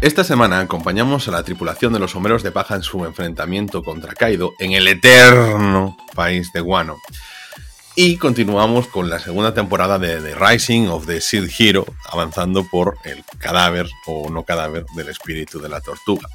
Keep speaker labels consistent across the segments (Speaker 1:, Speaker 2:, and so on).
Speaker 1: Esta semana acompañamos a la tripulación de los sombreros de paja en su enfrentamiento contra Kaido en el eterno país de Guano. Y continuamos con la segunda temporada de The Rising of the Shield Hero, avanzando por el cadáver o no cadáver del espíritu de la tortuga.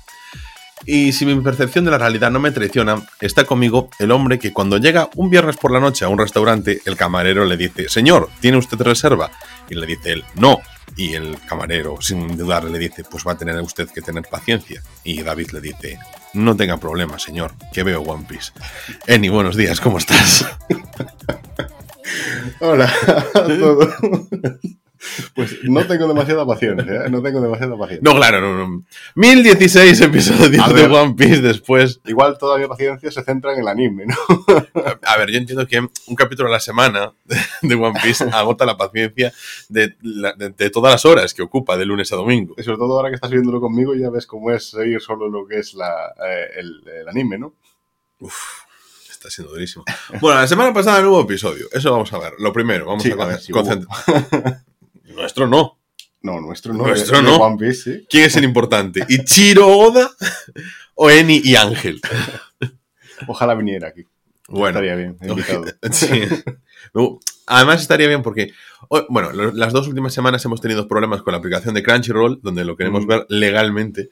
Speaker 1: Y si mi percepción de la realidad no me traiciona, está conmigo el hombre que cuando llega un viernes por la noche a un restaurante, el camarero le dice, Señor, ¿tiene usted reserva? Y le dice él, no. Y el camarero, sin dudar, le dice, pues va a tener usted que tener paciencia. Y David le dice, no tenga problema, señor, que veo One Piece. Eni, buenos días, ¿cómo estás?
Speaker 2: Hola a todos. Pues no tengo demasiada paciencia, ¿eh? no tengo demasiada paciencia.
Speaker 1: No, claro, no, no. 1016 episodios de. One Piece después.
Speaker 2: Igual toda mi paciencia se centra en el anime, ¿no?
Speaker 1: A ver, yo entiendo que un capítulo a la semana de One Piece agota la paciencia de, de- de todas las horas que ocupa de lunes a domingo.
Speaker 2: Y sobre todo ahora que estás viéndolo conmigo ya ves cómo es seguir solo lo que es la, eh, el, el anime, ¿no?
Speaker 1: Uf, está siendo durísimo. Bueno, la semana pasada no hubo episodio. Eso vamos a ver. Lo primero, vamos
Speaker 2: Sí,
Speaker 1: a,
Speaker 2: a ver,
Speaker 1: concentrar. Nuestro no.
Speaker 2: No, nuestro no.
Speaker 1: Nuestro
Speaker 2: de- de
Speaker 1: no.
Speaker 2: One Piece, sí.
Speaker 1: ¿Quién es el importante? ¿Ichiro Oda o Eni y Ángel?
Speaker 2: Ojalá viniera aquí.
Speaker 1: Bueno,
Speaker 2: Estaría bien, invitado.
Speaker 1: Sí. Además estaría bien porque, bueno, las dos últimas semanas hemos tenido problemas con la aplicación de Crunchyroll, donde lo queremos
Speaker 2: Mm.
Speaker 1: ver legalmente,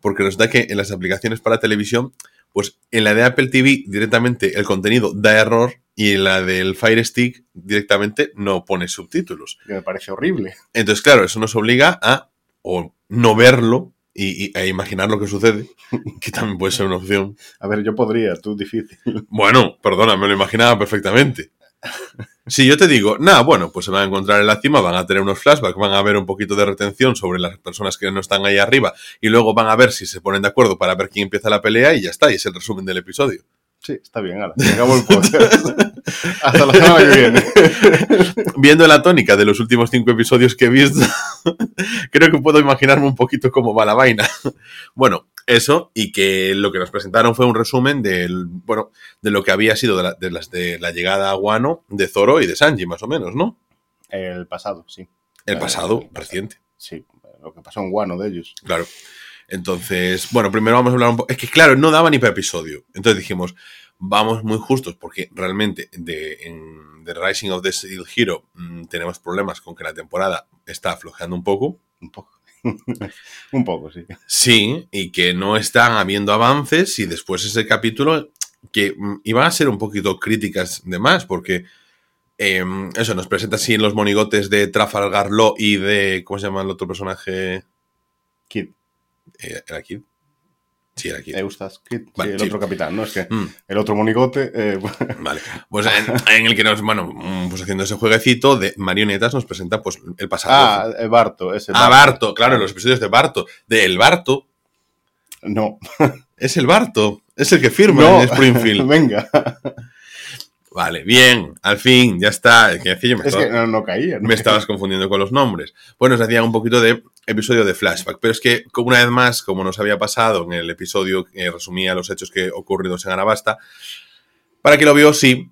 Speaker 1: porque resulta que en las aplicaciones para televisión, pues en la de Apple TV directamente el contenido da error y en la del Fire Stick directamente no pone subtítulos.
Speaker 2: Que me parece horrible.
Speaker 1: Entonces, claro, eso nos obliga a o no verlo y, y- a imaginar lo que sucede, que también puede ser una opción.
Speaker 2: A ver, yo podría, tú difícil.
Speaker 1: Bueno, perdona, me lo imaginaba perfectamente. Si yo te digo, nada, bueno, pues se van a encontrar en la cima, van a tener unos flashbacks, van a ver un poquito de retención sobre las personas que no están ahí arriba y luego van a ver si se ponen de acuerdo para ver quién empieza la pelea y ya está, y es el resumen del episodio.
Speaker 2: Sí, está bien, ahora. Acabo el podcast. Hasta la semana que viene.
Speaker 1: Viendo la tónica de los últimos cinco episodios que he visto, creo que puedo imaginarme un poquito cómo va la vaina. Bueno, eso, y que lo que nos presentaron fue un resumen del, bueno, de lo que había sido de la, de las de la llegada a Guano de Zoro y de Sanji, más o menos, ¿no?
Speaker 2: El pasado, sí.
Speaker 1: El
Speaker 2: Eh,
Speaker 1: pasado,
Speaker 2: el pasado.
Speaker 1: reciente.
Speaker 2: Sí, lo que pasó en Guano de ellos.
Speaker 1: Claro. Entonces, bueno, primero vamos a hablar un poco. Es que, claro, no daba ni para episodio. Entonces dijimos, vamos muy justos, porque realmente de, en The Rising of the Steel Hero mm, tenemos problemas con que la temporada está aflojando un poco.
Speaker 2: Un poco. un poco, sí.
Speaker 1: Sí, y que no están habiendo avances. Y después ese capítulo que mm, iban a ser un poquito críticas de más, porque. em, eso, nos presenta así en los monigotes de Trafalgar Law y de. ¿Cómo se llama el otro personaje?
Speaker 2: Kid.
Speaker 1: Eh, ¿Era Kid? Sí, era Kid.
Speaker 2: Eustace Kid. Sí,
Speaker 1: Vale,
Speaker 2: el
Speaker 1: sí.
Speaker 2: otro capitán, ¿no? Es que
Speaker 1: Mm.
Speaker 2: el otro monigote. eh,
Speaker 1: Vale, pues en, en el que nos, bueno, mm, pues haciendo ese jueguecito de marionetas nos presenta pues el pasado.
Speaker 2: ah, eh, Barto, ese.
Speaker 1: Ah, Barto, claro, en los episodios de Barto. De El Barto,
Speaker 2: No.
Speaker 1: es el Barto, es el que firma
Speaker 2: No.
Speaker 1: en Springfield.
Speaker 2: Venga.
Speaker 1: Vale, bien, al fin, ya está. Es que decía yo me,
Speaker 2: Es
Speaker 1: estaba-
Speaker 2: que no, no caía. ¿no?
Speaker 1: me estabas confundiendo con los nombres. Bueno, nos hacía un poquito de episodio de flashback, pero es que una vez más, como nos había pasado en el episodio que resumía los hechos que ocurridos en Arabasta, para quien lo vio, sí,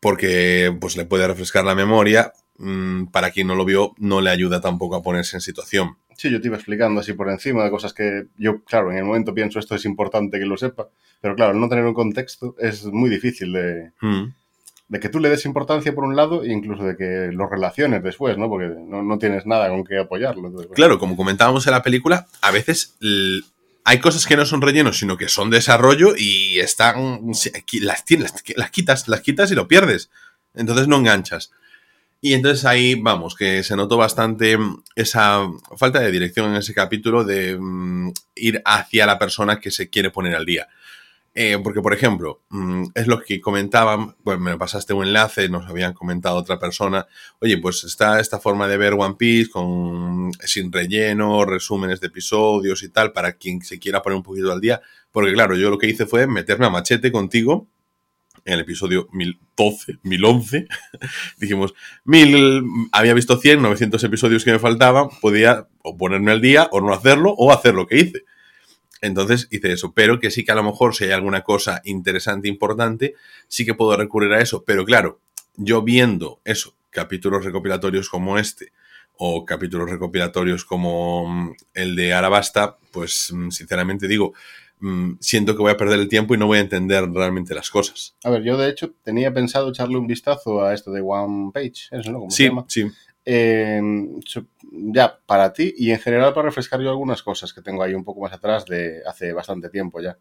Speaker 1: porque pues le puede refrescar la memoria. Mm, Para quien no lo vio, no le ayuda tampoco a ponerse en situación.
Speaker 2: Sí, yo te iba explicando así por encima de cosas que yo, claro, en el momento pienso esto es importante que lo sepa, pero claro, no tener un contexto es muy difícil de,
Speaker 1: Mm.
Speaker 2: De que tú le des importancia por un lado e incluso de que lo relaciones después, ¿no? Porque no, no tienes nada con qué apoyarlo. Bueno.
Speaker 1: Claro, como comentábamos en la película, a veces hay cosas que no son relleno, sino que son desarrollo y están. Las, tienes, las quitas, las quitas y lo pierdes. Entonces no enganchas. Y entonces ahí vamos, que se notó bastante mm, esa falta de dirección en ese capítulo de mm, ir hacia la persona que se quiere poner al día. Eh, porque, por ejemplo, mm, es lo que comentaban, pues me pasaste un enlace, nos habían comentado otra persona, oye, pues está esta forma de ver One Piece con sin relleno, resúmenes de episodios y tal, para quien se quiera poner un poquito al día. Porque, claro, yo lo que hice fue meterme a machete contigo en el episodio 1012, 1011. Dijimos, mil, había visto 100, 900 episodios que me faltaban, podía o ponerme al día o no hacerlo o hacer lo que hice. Entonces hice eso, pero que sí que a lo mejor si hay alguna cosa interesante, importante, sí que puedo recurrir a eso. Pero claro, yo viendo eso, capítulos recopilatorios como este, o capítulos recopilatorios como mm, el de Arabasta, pues mm, sinceramente digo, mm, siento que voy a perder el tiempo y no voy a entender realmente las cosas.
Speaker 2: A ver, yo de hecho tenía pensado echarle un vistazo a esto de One Page, eso, ¿no? ¿Cómo se
Speaker 1: Sí,
Speaker 2: llama?
Speaker 1: sí.
Speaker 2: Eh, ya, para ti y en general para refrescar yo algunas cosas que tengo ahí un poco más atrás de hace bastante tiempo ya.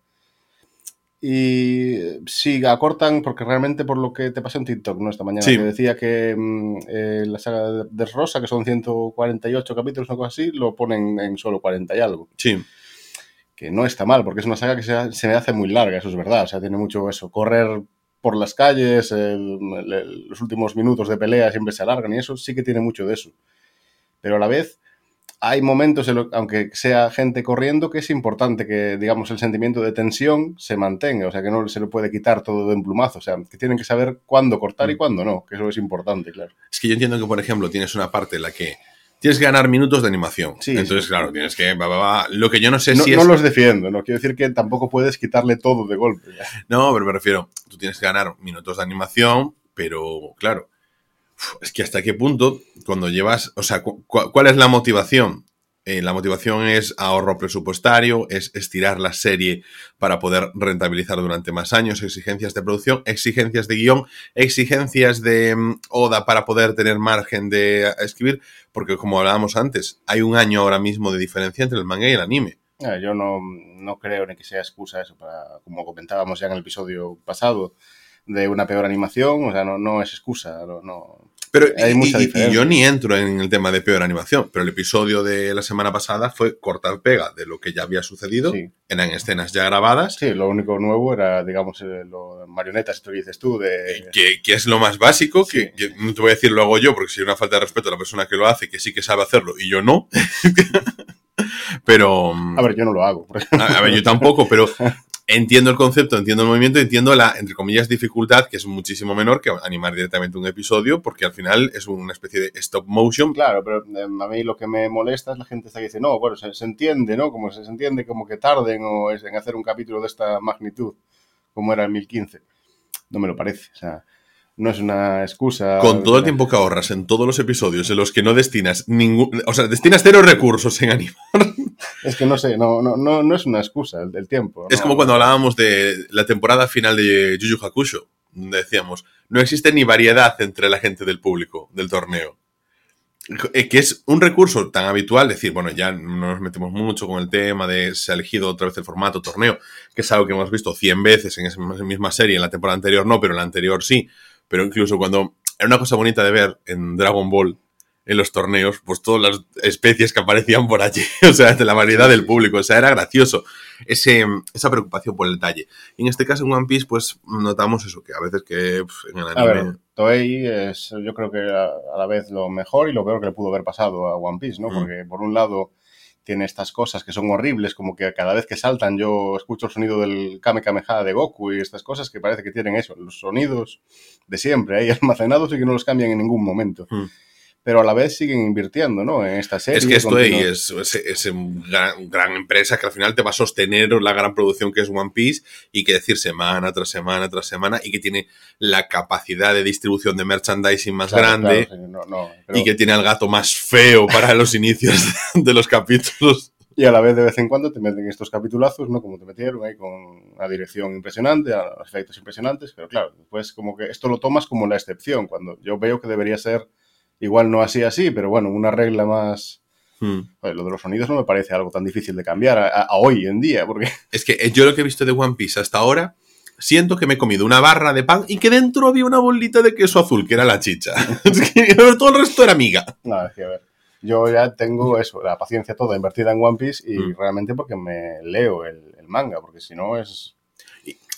Speaker 2: Y sí, acortan, porque realmente por lo que te pasé en TikTok, ¿no? Esta mañana,
Speaker 1: Sí.
Speaker 2: que decía que mm, eh, la saga de, de Rosa, que son 148 capítulos, una cosa así, lo ponen en solo 40 y algo.
Speaker 1: Sí,
Speaker 2: Que no está mal, porque es una saga que se, se me hace muy larga, eso es verdad. O sea, tiene mucho eso, correr por las calles, el- el- los últimos minutos de pelea siempre se alargan y eso sí que tiene mucho de eso. Pero a la vez hay momentos, en lo- aunque sea gente corriendo, que es importante que, digamos, el sentimiento de tensión se mantenga, o sea, que no se le puede quitar todo de un plumazo, o sea, que tienen que saber cuándo cortar y
Speaker 1: Mm.
Speaker 2: cuándo no, que eso es importante, claro.
Speaker 1: es que yo entiendo que, por ejemplo, tienes una parte en la que tienes que ganar minutos de animación.
Speaker 2: Sí,
Speaker 1: Entonces,
Speaker 2: sí.
Speaker 1: claro, tienes que... va, va, va. Lo que yo no sé
Speaker 2: No,
Speaker 1: si
Speaker 2: no
Speaker 1: es...
Speaker 2: los defiendo, no quiero decir que tampoco puedes quitarle todo de golpe. ya.
Speaker 1: No, pero me refiero, tú tienes que ganar minutos de animación, pero claro, es que hasta qué punto cuando llevas, o sea, cu- cu- ¿cuál es la motivación? Eh, la motivación es ahorro presupuestario, es estirar la serie para poder rentabilizar durante más años, exigencias de producción, exigencias de guion, exigencias de mm, ODA para poder tener margen de escribir, porque como hablábamos antes, hay un año ahora mismo de diferencia entre el manga y el anime.
Speaker 2: Ah, Yo no, no creo ni que sea excusa eso para, como comentábamos ya en el episodio pasado, de una peor animación, o sea, no, no es excusa, no-
Speaker 1: Pero
Speaker 2: Hay
Speaker 1: y-
Speaker 2: mucha
Speaker 1: y- y, yo ni entro en el tema de peor animación, pero el episodio de la semana pasada fue cortar pega de lo que ya había sucedido.
Speaker 2: Sí.
Speaker 1: Eran escenas ya grabadas,
Speaker 2: Sí, lo único nuevo era, digamos, eh, lo marionetas, esto que dices tú, de...
Speaker 1: eh, que, que es lo más básico,
Speaker 2: Sí.
Speaker 1: que, no te voy a decir lo hago yo, porque sería una falta de respeto a la persona que lo hace, que sí que sabe hacerlo y yo no. pero...
Speaker 2: A ver, yo no lo hago.
Speaker 1: A, a ver, yo tampoco, pero entiendo el concepto, entiendo el movimiento, entiendo la, entre comillas, dificultad, que es muchísimo menor que animar directamente un episodio, porque al final es una especie de stop motion.
Speaker 2: Claro, pero eh, a mí lo que me molesta es la gente está que dice, no, bueno, se, se entiende, ¿no? Como se, entiende como que tarden o en hacer un capítulo de esta magnitud, como era en 1015. No me lo parece, o sea, no es una excusa.
Speaker 1: Con todo el tiempo que ahorras en todos los episodios en los que no destinas ningún. O sea, destinas cero recursos en anime.
Speaker 2: Es que no sé, no, no, no, no es una excusa el, el tiempo.
Speaker 1: Es
Speaker 2: ¿no?
Speaker 1: como cuando hablábamos de la temporada final de Yu Yu Hakusho. donde Decíamos, no existe ni variedad entre la gente del público del torneo. Eh, Que es un recurso tan habitual, decir, bueno, ya no nos metemos mucho con el tema de se ha elegido otra vez el formato torneo, que es algo que hemos visto 100 veces en esa misma serie, en la temporada anterior no, pero en la anterior sí. Pero incluso cuando era una cosa bonita de ver en Dragon Ball, en los torneos, pues todas las especies que aparecían por allí, o sea, de la variedad del público, o sea, era gracioso ese, esa preocupación por el detalle. Y en este caso en One Piece, pues notamos eso, que a veces que en el
Speaker 2: A ver,
Speaker 1: anime...
Speaker 2: Toei es, yo creo que a, a la vez lo mejor y lo peor que le pudo haber pasado a One Piece, ¿no?
Speaker 1: Mm.
Speaker 2: Porque por un lado tiene estas cosas que son horribles, como que cada vez que saltan yo escucho el sonido del Kame Kameha de Goku y estas cosas que parece que tienen eso, los sonidos de siempre ahí almacenados y que no los cambian en ningún momento.
Speaker 1: Mm.
Speaker 2: Pero a la vez siguen invirtiendo, ¿no? En esta serie.
Speaker 1: Es que esto ahí
Speaker 2: continúan-
Speaker 1: es, es, es una gran, gran empresa que al final te va a sostener la gran producción que es One Piece y que decir semana tras semana tras semana y que tiene la capacidad de distribución de merchandising más
Speaker 2: Claro,
Speaker 1: grande
Speaker 2: claro, sí, no, no, pero-
Speaker 1: y que tiene al gato más feo para los inicios de los capítulos.
Speaker 2: Y a la vez de vez en cuando te meten estos capitulazos, ¿no? Como te metieron ahí con una dirección impresionante, a los efectos impresionantes, pero claro, después como que esto lo tomas como la excepción, cuando yo veo que debería ser igual no así así, pero bueno, una regla más...
Speaker 1: Hmm.
Speaker 2: Joder, lo de los sonidos no me parece algo tan difícil de cambiar a, hoy en día, porque
Speaker 1: Es que eh, yo lo que he visto de One Piece hasta ahora, siento que me he comido una barra de pan y que dentro había una bolita de queso azul, que era la chicha. Es que todo el resto era miga.
Speaker 2: nada, es que a ver, yo ya tengo eso, la paciencia toda invertida en One Piece y
Speaker 1: Mm.
Speaker 2: realmente porque me leo el, el manga, porque si no es...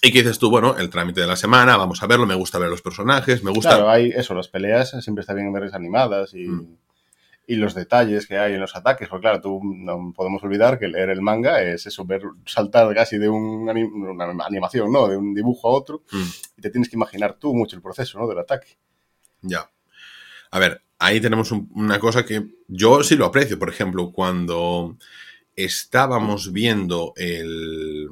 Speaker 1: Y que dices tú, bueno, el trámite de la semana, vamos a verlo, me gusta ver los personajes, me gusta...
Speaker 2: Claro, hay eso, las peleas siempre está bien verlas animadas y,
Speaker 1: Mm.
Speaker 2: y los detalles que hay en los ataques. Porque claro, tú no podemos olvidar que leer el manga es eso, ver saltar casi de un anim- una animación, ¿no? De un dibujo a otro
Speaker 1: Mm,
Speaker 2: y te tienes que imaginar tú mucho el proceso, ¿no? Del ataque.
Speaker 1: ya. A ver, ahí tenemos un- una cosa que yo sí lo aprecio. Por ejemplo, cuando estábamos viendo el,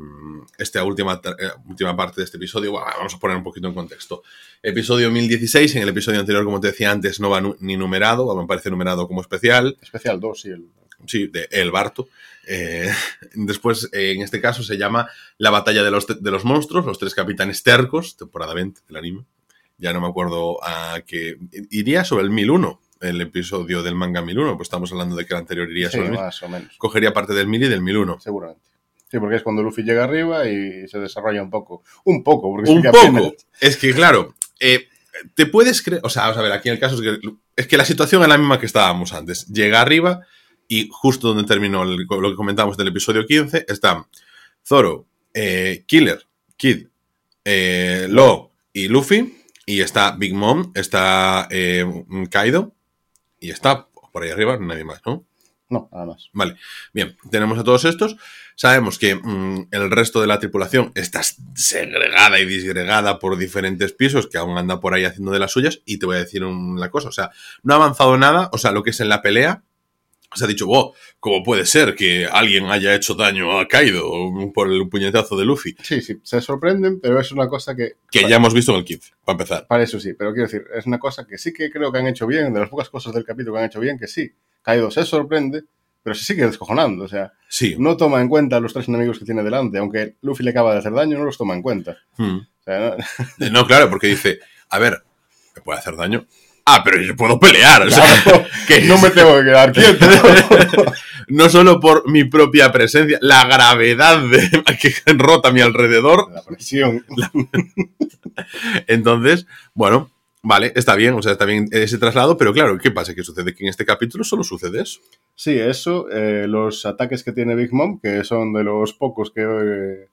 Speaker 1: esta última, eh, última parte de este episodio. Bueno, vamos a poner un poquito en contexto. Episodio 1016, en el episodio anterior, como te decía antes, no va ni numerado, me parece numerado como especial.
Speaker 2: Especial 2, sí. El...
Speaker 1: Sí, de El Barto. Eh, después, eh, en este caso, se llama La batalla de los, de los monstruos, los tres capitanes tercos, temporada 20 del anime. Ya no me acuerdo a qué. Iría sobre el 1001, el episodio del manga 1001, pues estamos hablando de que el anterior iría
Speaker 2: Sí,
Speaker 1: sobre el 1000.
Speaker 2: más o menos.
Speaker 1: Cogería parte del 1000 y del 1001.
Speaker 2: Seguramente. Sí, porque es cuando Luffy llega arriba y se desarrolla un poco. Un poco, porque
Speaker 1: Un
Speaker 2: sí que
Speaker 1: poco.
Speaker 2: apenas-
Speaker 1: Es que, claro, eh, te puedes creer. O sea, vamos a ver, aquí en el caso es que, es que la situación es la misma que estábamos antes. Llega arriba y justo donde terminó el- lo que comentábamos del episodio 15 están Zoro, eh, Killer, Kid, eh, Lo y Luffy. Y está Big Mom, está eh, Kaido y está por ahí arriba nadie más, ¿no?
Speaker 2: No, nada más.
Speaker 1: Vale, bien, tenemos a todos estos. Sabemos que mm, el resto de la tripulación está segregada y disgregada por diferentes pisos que aún anda por ahí haciendo de las suyas. Y te voy a decir una cosa, o sea, no ha avanzado nada, o sea, lo que es en la pelea. Se ha dicho, wow, ¿cómo puede ser que alguien haya hecho daño a Kaido por el puñetazo de Luffy?
Speaker 2: Sí, sí, se sorprenden, pero es una cosa que...
Speaker 1: Que ya hemos visto en el 15, para empezar.
Speaker 2: Para eso sí, pero quiero decir, es una cosa que sí que creo que han hecho bien, de las pocas cosas del capítulo que han hecho bien, que sí, Kaido se sorprende, pero se sigue descojonando, o sea,
Speaker 1: Sí.
Speaker 2: no toma en cuenta a los tres enemigos que tiene delante, aunque Luffy le acaba de hacer daño, no los toma en cuenta.
Speaker 1: Mm.
Speaker 2: O sea, no-
Speaker 1: No, claro, porque dice, a ver, me puede hacer daño. Ah, pero yo puedo pelear, o sea, que
Speaker 2: no me tengo que quedar quieto.
Speaker 1: no solo por mi propia presencia, la gravedad de, que rota a mi alrededor.
Speaker 2: La presión.
Speaker 1: Entonces, bueno, vale, está bien, o sea, está bien ese traslado, pero claro, ¿qué pasa? ¿Qué sucede? Que en este capítulo solo sucede eso.
Speaker 2: Sí, eso, eh, los ataques que tiene Big Mom, que son de los pocos que... eh,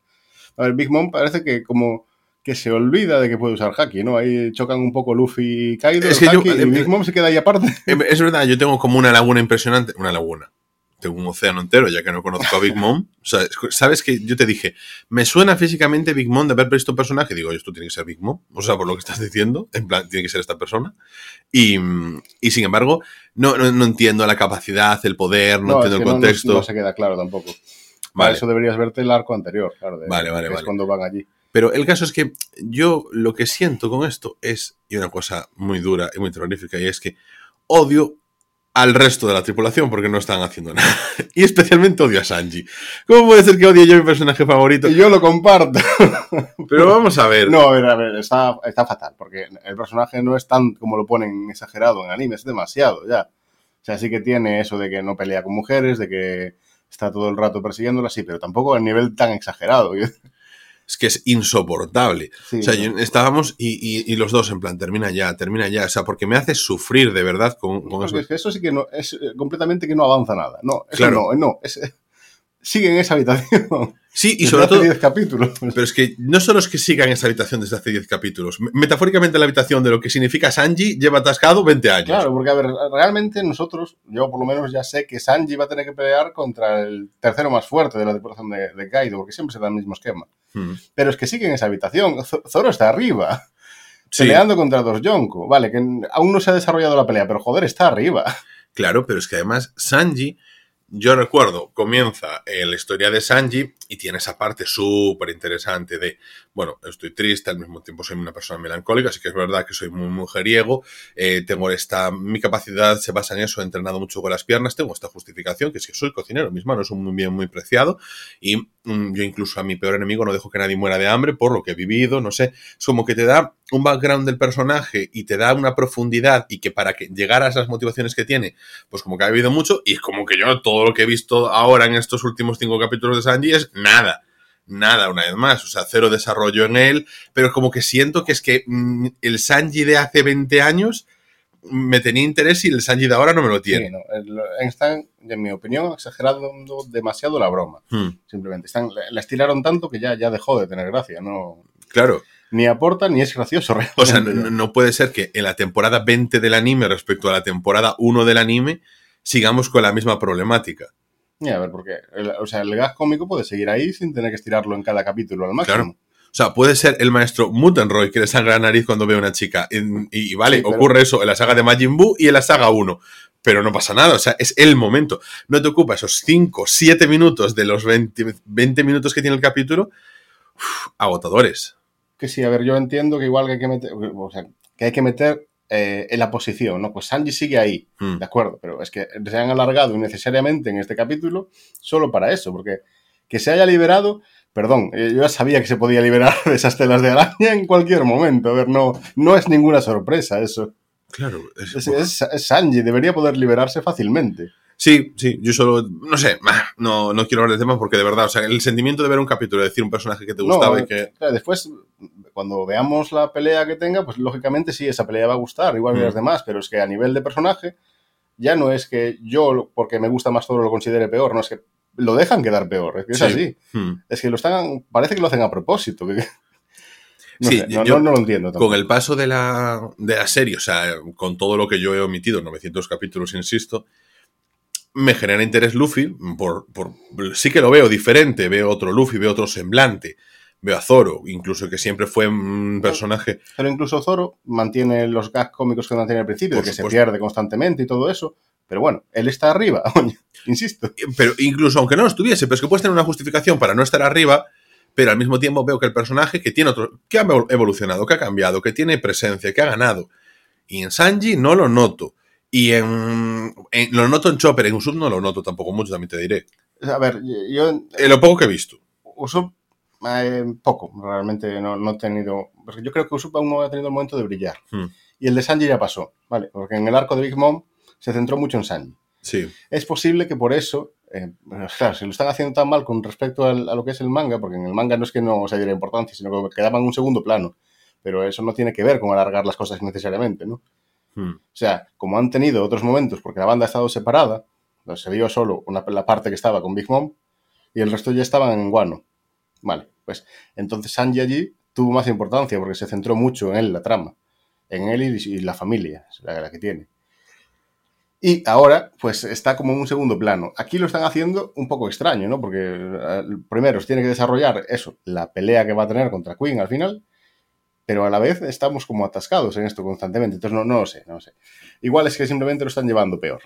Speaker 2: A ver, Big Mom parece que como que se olvida de que puede usar Haki, ¿no? Ahí chocan un poco Luffy y Kaido,
Speaker 1: Es que yo-
Speaker 2: Haki, y
Speaker 1: eh,
Speaker 2: Big Mom se queda ahí aparte.
Speaker 1: Eh, Es verdad, yo tengo como una laguna impresionante, una laguna. Tengo un océano entero, ya que no conozco a Big Mom. O sea, sabes que yo te dije, me suena físicamente Big Mom de haber visto un personaje. Digo, esto tiene que ser Big Mom. O sea, por lo que estás diciendo, en plan, tiene que ser esta persona. Y, y sin embargo, no, no, no entiendo la capacidad, el poder, no, entiendo
Speaker 2: que
Speaker 1: el contexto.
Speaker 2: No, se queda claro tampoco. Para
Speaker 1: Vale.
Speaker 2: eso deberías verte el arco anterior, claro. de-
Speaker 1: Vale, vale,
Speaker 2: que
Speaker 1: vale.
Speaker 2: Es cuando van allí.
Speaker 1: Pero el caso es que yo lo que siento con esto es, y una cosa muy dura y muy terrorífica, y es que odio al resto de la tripulación porque no están haciendo nada. Y especialmente odio a Sanji. ¿Cómo puede ser que odie yo a mi personaje favorito?
Speaker 2: Y yo lo comparto.
Speaker 1: Pero vamos a ver.
Speaker 2: No, a ver, a ver, está, está fatal, porque el personaje no es tan como lo ponen exagerado en anime, es demasiado ya. O sea, sí que tiene eso de que no pelea con mujeres, de que está todo el rato persiguiéndolas, sí, pero tampoco a nivel tan exagerado.
Speaker 1: Es que es insoportable.
Speaker 2: Sí,
Speaker 1: O sea,
Speaker 2: no.
Speaker 1: yo- estábamos y, y- y los dos en plan, termina ya, termina ya. O sea, porque me hace sufrir de verdad con, eso.
Speaker 2: es que eso sí que no, es eh, completamente que no avanza nada. No, eso
Speaker 1: Claro.
Speaker 2: no, no, es, eh, sigue en esa habitación.
Speaker 1: Sí, y
Speaker 2: desde
Speaker 1: sobre
Speaker 2: hace
Speaker 1: todo,
Speaker 2: 10 capítulos.
Speaker 1: Pero es que no solo es que siga en esa habitación desde hace 10 capítulos. Metafóricamente la habitación de lo que significa Sanji lleva atascado 20 años.
Speaker 2: Claro, porque a ver, realmente nosotros, yo por lo menos ya sé que Sanji va a tener que pelear contra el tercero más fuerte de la tripulación de, de Kaido, porque siempre se da el mismo esquema.
Speaker 1: Mm.
Speaker 2: Pero es que sigue en esa habitación. Zoro está arriba,
Speaker 1: Sí,
Speaker 2: peleando contra dos Yonko. Vale, que aún no se ha desarrollado la pelea, pero joder, está arriba.
Speaker 1: claro, pero es que además Sanji, yo recuerdo, comienza eh, la historia de Sanji y tiene esa parte súper interesante de, bueno, estoy triste, al mismo tiempo soy una persona melancólica, así que es verdad que soy muy mujeriego, eh, tengo esta, mi capacidad se basa en eso, he entrenado mucho con las piernas, tengo esta justificación, que es que soy cocinero, mis manos son un bien muy preciado y mm, yo incluso a mi peor enemigo no dejo que nadie muera de hambre por lo que he vivido, no sé, es como que te da un background del personaje y te da una profundidad y que para que llegar a esas motivaciones que tiene, pues como que ha vivido mucho y es como que yo todo lo que he visto ahora en estos últimos cinco capítulos de Sanji es nada. Nada, una vez más, o sea, cero desarrollo en él, pero como que siento que es que mm, el Sanji de hace 20 años me tenía interés y el Sanji de ahora no me lo tiene.
Speaker 2: Sí, no, el- están, en mi opinión, exagerando demasiado la broma.
Speaker 1: Hmm,
Speaker 2: Simplemente. Están, la la estiraron tanto que ya, ya dejó de tener gracia. No,
Speaker 1: claro.
Speaker 2: ni aporta ni es gracioso. Realmente.
Speaker 1: O sea, no, no puede ser que en la temporada 20 del anime respecto a la temporada 1 del anime sigamos con la misma problemática.
Speaker 2: Y a ver, porque el, o sea, el gas cómico puede seguir ahí sin tener que estirarlo en cada capítulo al máximo.
Speaker 1: Claro. O sea, puede ser el maestro Muttenroy que le sangra la nariz cuando ve a una chica. Y, y- y vale,
Speaker 2: Sí, pero-
Speaker 1: ocurre eso en la saga de Majin Buu y en la saga 1. pero no pasa nada, o sea, es el momento. No te ocupa esos 5, 7 minutos de los 20, 20 minutos que tiene el capítulo, uf, agotadores.
Speaker 2: Que sí, a ver, yo entiendo que igual que hay que meter, o sea, que hay que meter eh, en la posición, ¿no? Pues Sanji sigue ahí,
Speaker 1: Mm.
Speaker 2: de acuerdo, pero es que se han alargado innecesariamente en este capítulo solo para eso, porque que se haya liberado, perdón, eh, yo ya sabía que se podía liberar de esas telas de araña en cualquier momento, a ver, no, no es ninguna sorpresa eso.
Speaker 1: Claro, es-
Speaker 2: Es, es- es Sanji, debería poder liberarse fácilmente.
Speaker 1: Sí, sí, yo solo, no sé, no, no quiero hablar de temas porque de verdad, o sea, el sentimiento de ver un capítulo, de decir un personaje que te gustaba y que...
Speaker 2: Claro, después, cuando veamos la pelea que tenga, pues lógicamente sí, esa pelea va a gustar, igual que
Speaker 1: Mm.
Speaker 2: las demás, pero es que a nivel de personaje, ya no es que yo, porque me gusta más todo, lo considere peor, no es que lo dejan quedar peor, es que es
Speaker 1: Sí.
Speaker 2: así.
Speaker 1: Hmm.
Speaker 2: Es que lo están, parece que lo hacen a propósito. que- No,
Speaker 1: Sí,
Speaker 2: sé, no,
Speaker 1: yo-
Speaker 2: no- no lo entiendo. tampoco.
Speaker 1: Con el paso de la, de la serie, o sea, con todo lo que yo he omitido, 900 capítulos, insisto, me genera interés Luffy, por, por, sí que lo veo diferente, veo otro Luffy, veo otro semblante, veo a Zoro, incluso que siempre fue un personaje...
Speaker 2: Pero incluso Zoro mantiene los gags cómicos que mantiene al principio, que se pierde constantemente y todo eso. Pero bueno, él está arriba, insisto.
Speaker 1: Pero incluso aunque no lo estuviese, pero es que puedes tener una justificación para no estar arriba, pero al mismo tiempo veo que el personaje que tiene otro, que ha evolucionado, que ha cambiado, que tiene presencia, que ha ganado. Y en Sanji no lo noto. Y en, en- lo noto en Chopper, en Usopp no lo noto tampoco mucho, también te diré.
Speaker 2: A ver, yo
Speaker 1: En lo poco que he visto.
Speaker 2: Usopp, eh, poco, realmente no, no he tenido. Yo creo que Usopp aún no ha tenido el momento de brillar.
Speaker 1: Hmm.
Speaker 2: Y el de Sanji ya pasó, ¿vale? Porque en el arco de Big Mom se centró mucho en Sanji.
Speaker 1: Sí.
Speaker 2: Es posible que por eso, eh, claro, si lo están haciendo tan mal con respecto al- a lo que es el manga, porque en el manga no es que no se diera importancia, sino que quedaban en un segundo plano. Pero eso no tiene que ver con alargar las cosas necesariamente, ¿no?
Speaker 1: Hmm.
Speaker 2: O sea, como han tenido otros momentos, porque la banda ha estado separada, se vio solo la parte que estaba con Big Mom y el resto ya estaban en Guano. Vale, pues entonces Sanji allí tuvo más importancia porque se centró mucho en él, la trama, en él y, la familia, la, la que tiene. Y ahora, pues está como en un segundo plano. Aquí lo están haciendo un poco extraño, ¿no? Porque eh, primero se tiene que desarrollar eso, la pelea que va a tener contra Queen al final, pero a la vez estamos como atascados en esto constantemente. Entonces no, no lo sé, no lo sé. Igual es que simplemente lo están llevando peor.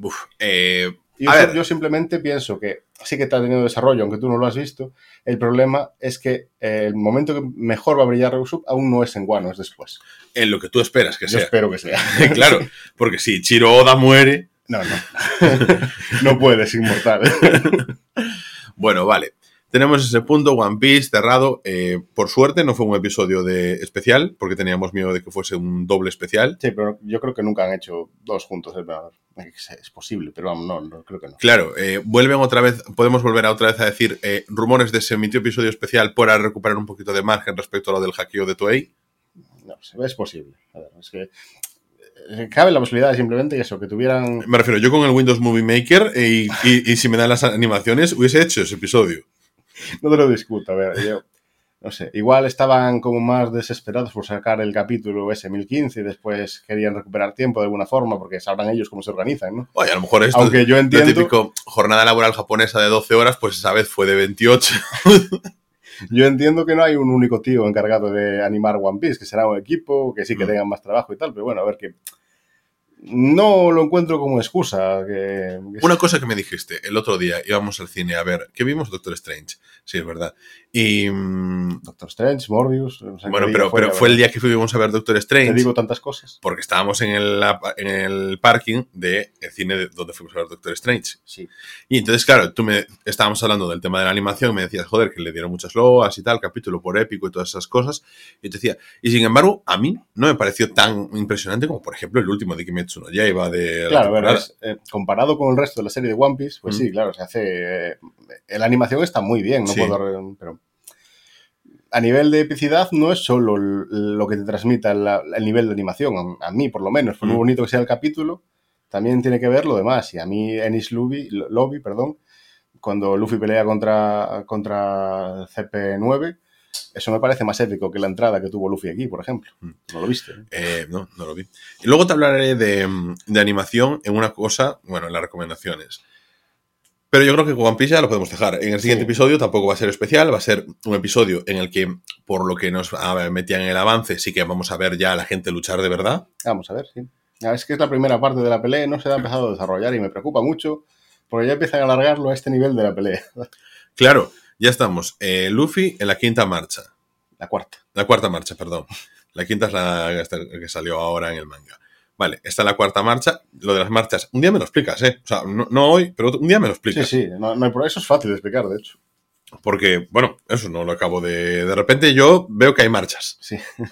Speaker 1: Uf, eh,
Speaker 2: yo,
Speaker 1: ver.
Speaker 2: yo simplemente pienso que sí que está teniendo desarrollo, aunque tú no lo has visto. El problema es que eh, el momento que mejor va a brillar Usopp aún no es en Guano, es después.
Speaker 1: en lo que tú esperas que
Speaker 2: Yo
Speaker 1: sea.
Speaker 2: espero que sea.
Speaker 1: claro, porque si Chiro Oda muere,
Speaker 2: No, no. no puedes, inmortal.
Speaker 1: Bueno, vale. Tenemos ese punto, One Piece cerrado. Eh, por suerte no fue un episodio de especial, porque teníamos miedo de que fuese un doble especial.
Speaker 2: Sí, pero yo creo que nunca han hecho dos juntos. Es es posible, pero vamos, no, no creo que no.
Speaker 1: Claro, eh, vuelven otra vez, podemos volver a otra vez a decir eh, rumores de se emitió episodio especial para recuperar un poquito de margen respecto a lo del hackeo de Toei.
Speaker 2: No, es posible. A ver, es que eh, cabe la posibilidad de simplemente eso, que tuvieran
Speaker 1: Me refiero, yo con el Windows Movie Maker eh, y, y- y si me dan las animaciones hubiese hecho ese episodio.
Speaker 2: No te lo discuto, a ver, yo no sé, igual estaban como más desesperados por sacar el capítulo ese 1015 y después querían recuperar tiempo de alguna forma porque sabrán ellos cómo se organizan, ¿no?
Speaker 1: Oye, a lo mejor esto
Speaker 2: Aunque yo entiendo,
Speaker 1: típico jornada laboral japonesa de 12 horas, pues esa vez fue de 28.
Speaker 2: yo entiendo que no hay un único tío encargado de animar One Piece, que será un equipo, que sí que
Speaker 1: Mm.
Speaker 2: tengan más trabajo y tal, pero bueno, a ver que no lo encuentro como excusa. Que, que-
Speaker 1: Una cosa que me dijiste, el otro día íbamos al cine a ver, ¿qué vimos? Doctor Strange. Sí, es verdad. Y. mm,
Speaker 2: Doctor Strange, Morbius, no sé qué
Speaker 1: bueno, pero, pero
Speaker 2: la
Speaker 1: fue el día que fuimos a ver Doctor
Speaker 2: Te
Speaker 1: Strange.
Speaker 2: digo tantas cosas.
Speaker 1: Porque estábamos en el, en el parking del cine de- donde fuimos a ver Doctor Strange.
Speaker 2: Sí.
Speaker 1: Y entonces, claro, tú me estábamos hablando del tema de la animación, me decías, joder, que le dieron muchas loas y tal, capítulo por épico y todas esas cosas. Y te decía, y sin embargo, a mí no me pareció tan impresionante como, por ejemplo, el último de Kimetsu no Yaiba de la
Speaker 2: Claro, a ver,
Speaker 1: temporada.
Speaker 2: es, eh, comparado con el resto de la serie de One Piece, pues
Speaker 1: Mm.
Speaker 2: sí, claro, se hace. eh, la animación está muy bien, no
Speaker 1: Sí.
Speaker 2: puedo. Pero. A nivel de epicidad, no es solo lo que te transmita la- el nivel de animación, a, a mí por lo menos, por muy
Speaker 1: Mm.
Speaker 2: bonito que sea el capítulo, también tiene que ver lo demás. Y a mí, Ennis Lobby, Lobby perdón, cuando Luffy pelea contra, contra CP9, eso me parece más épico que la entrada que tuvo Luffy aquí, por ejemplo.
Speaker 1: Mm.
Speaker 2: ¿No lo viste? eh?
Speaker 1: Eh, no, no lo vi. Y luego te hablaré de, de animación en una cosa, bueno, en las recomendaciones. Pero yo creo que con One Piece ya lo podemos dejar. En el siguiente
Speaker 2: Sí.
Speaker 1: episodio tampoco va a ser especial, va a ser un episodio en el que, por lo que nos metían en el avance, sí que vamos a ver ya a la gente luchar de verdad.
Speaker 2: Vamos a ver, sí. Es que es la primera parte de la pelea, no se ha empezado a desarrollar y me preocupa mucho porque ya empiezan a alargarlo a este nivel de la pelea.
Speaker 1: Claro, ya estamos. Eh, Luffy en la quinta marcha.
Speaker 2: La cuarta.
Speaker 1: La cuarta marcha, perdón. La quinta es la que salió ahora en el manga. Vale, está la cuarta marcha. Lo de las marchas, un día me lo explicas, ¿eh? O sea, no, no hoy, pero un día me lo
Speaker 2: Sí,
Speaker 1: explicas.
Speaker 2: sí, no, no por eso es fácil de explicar, de hecho.
Speaker 1: Porque, bueno, eso no lo acabo de. De repente yo veo que hay marchas.
Speaker 2: Sí.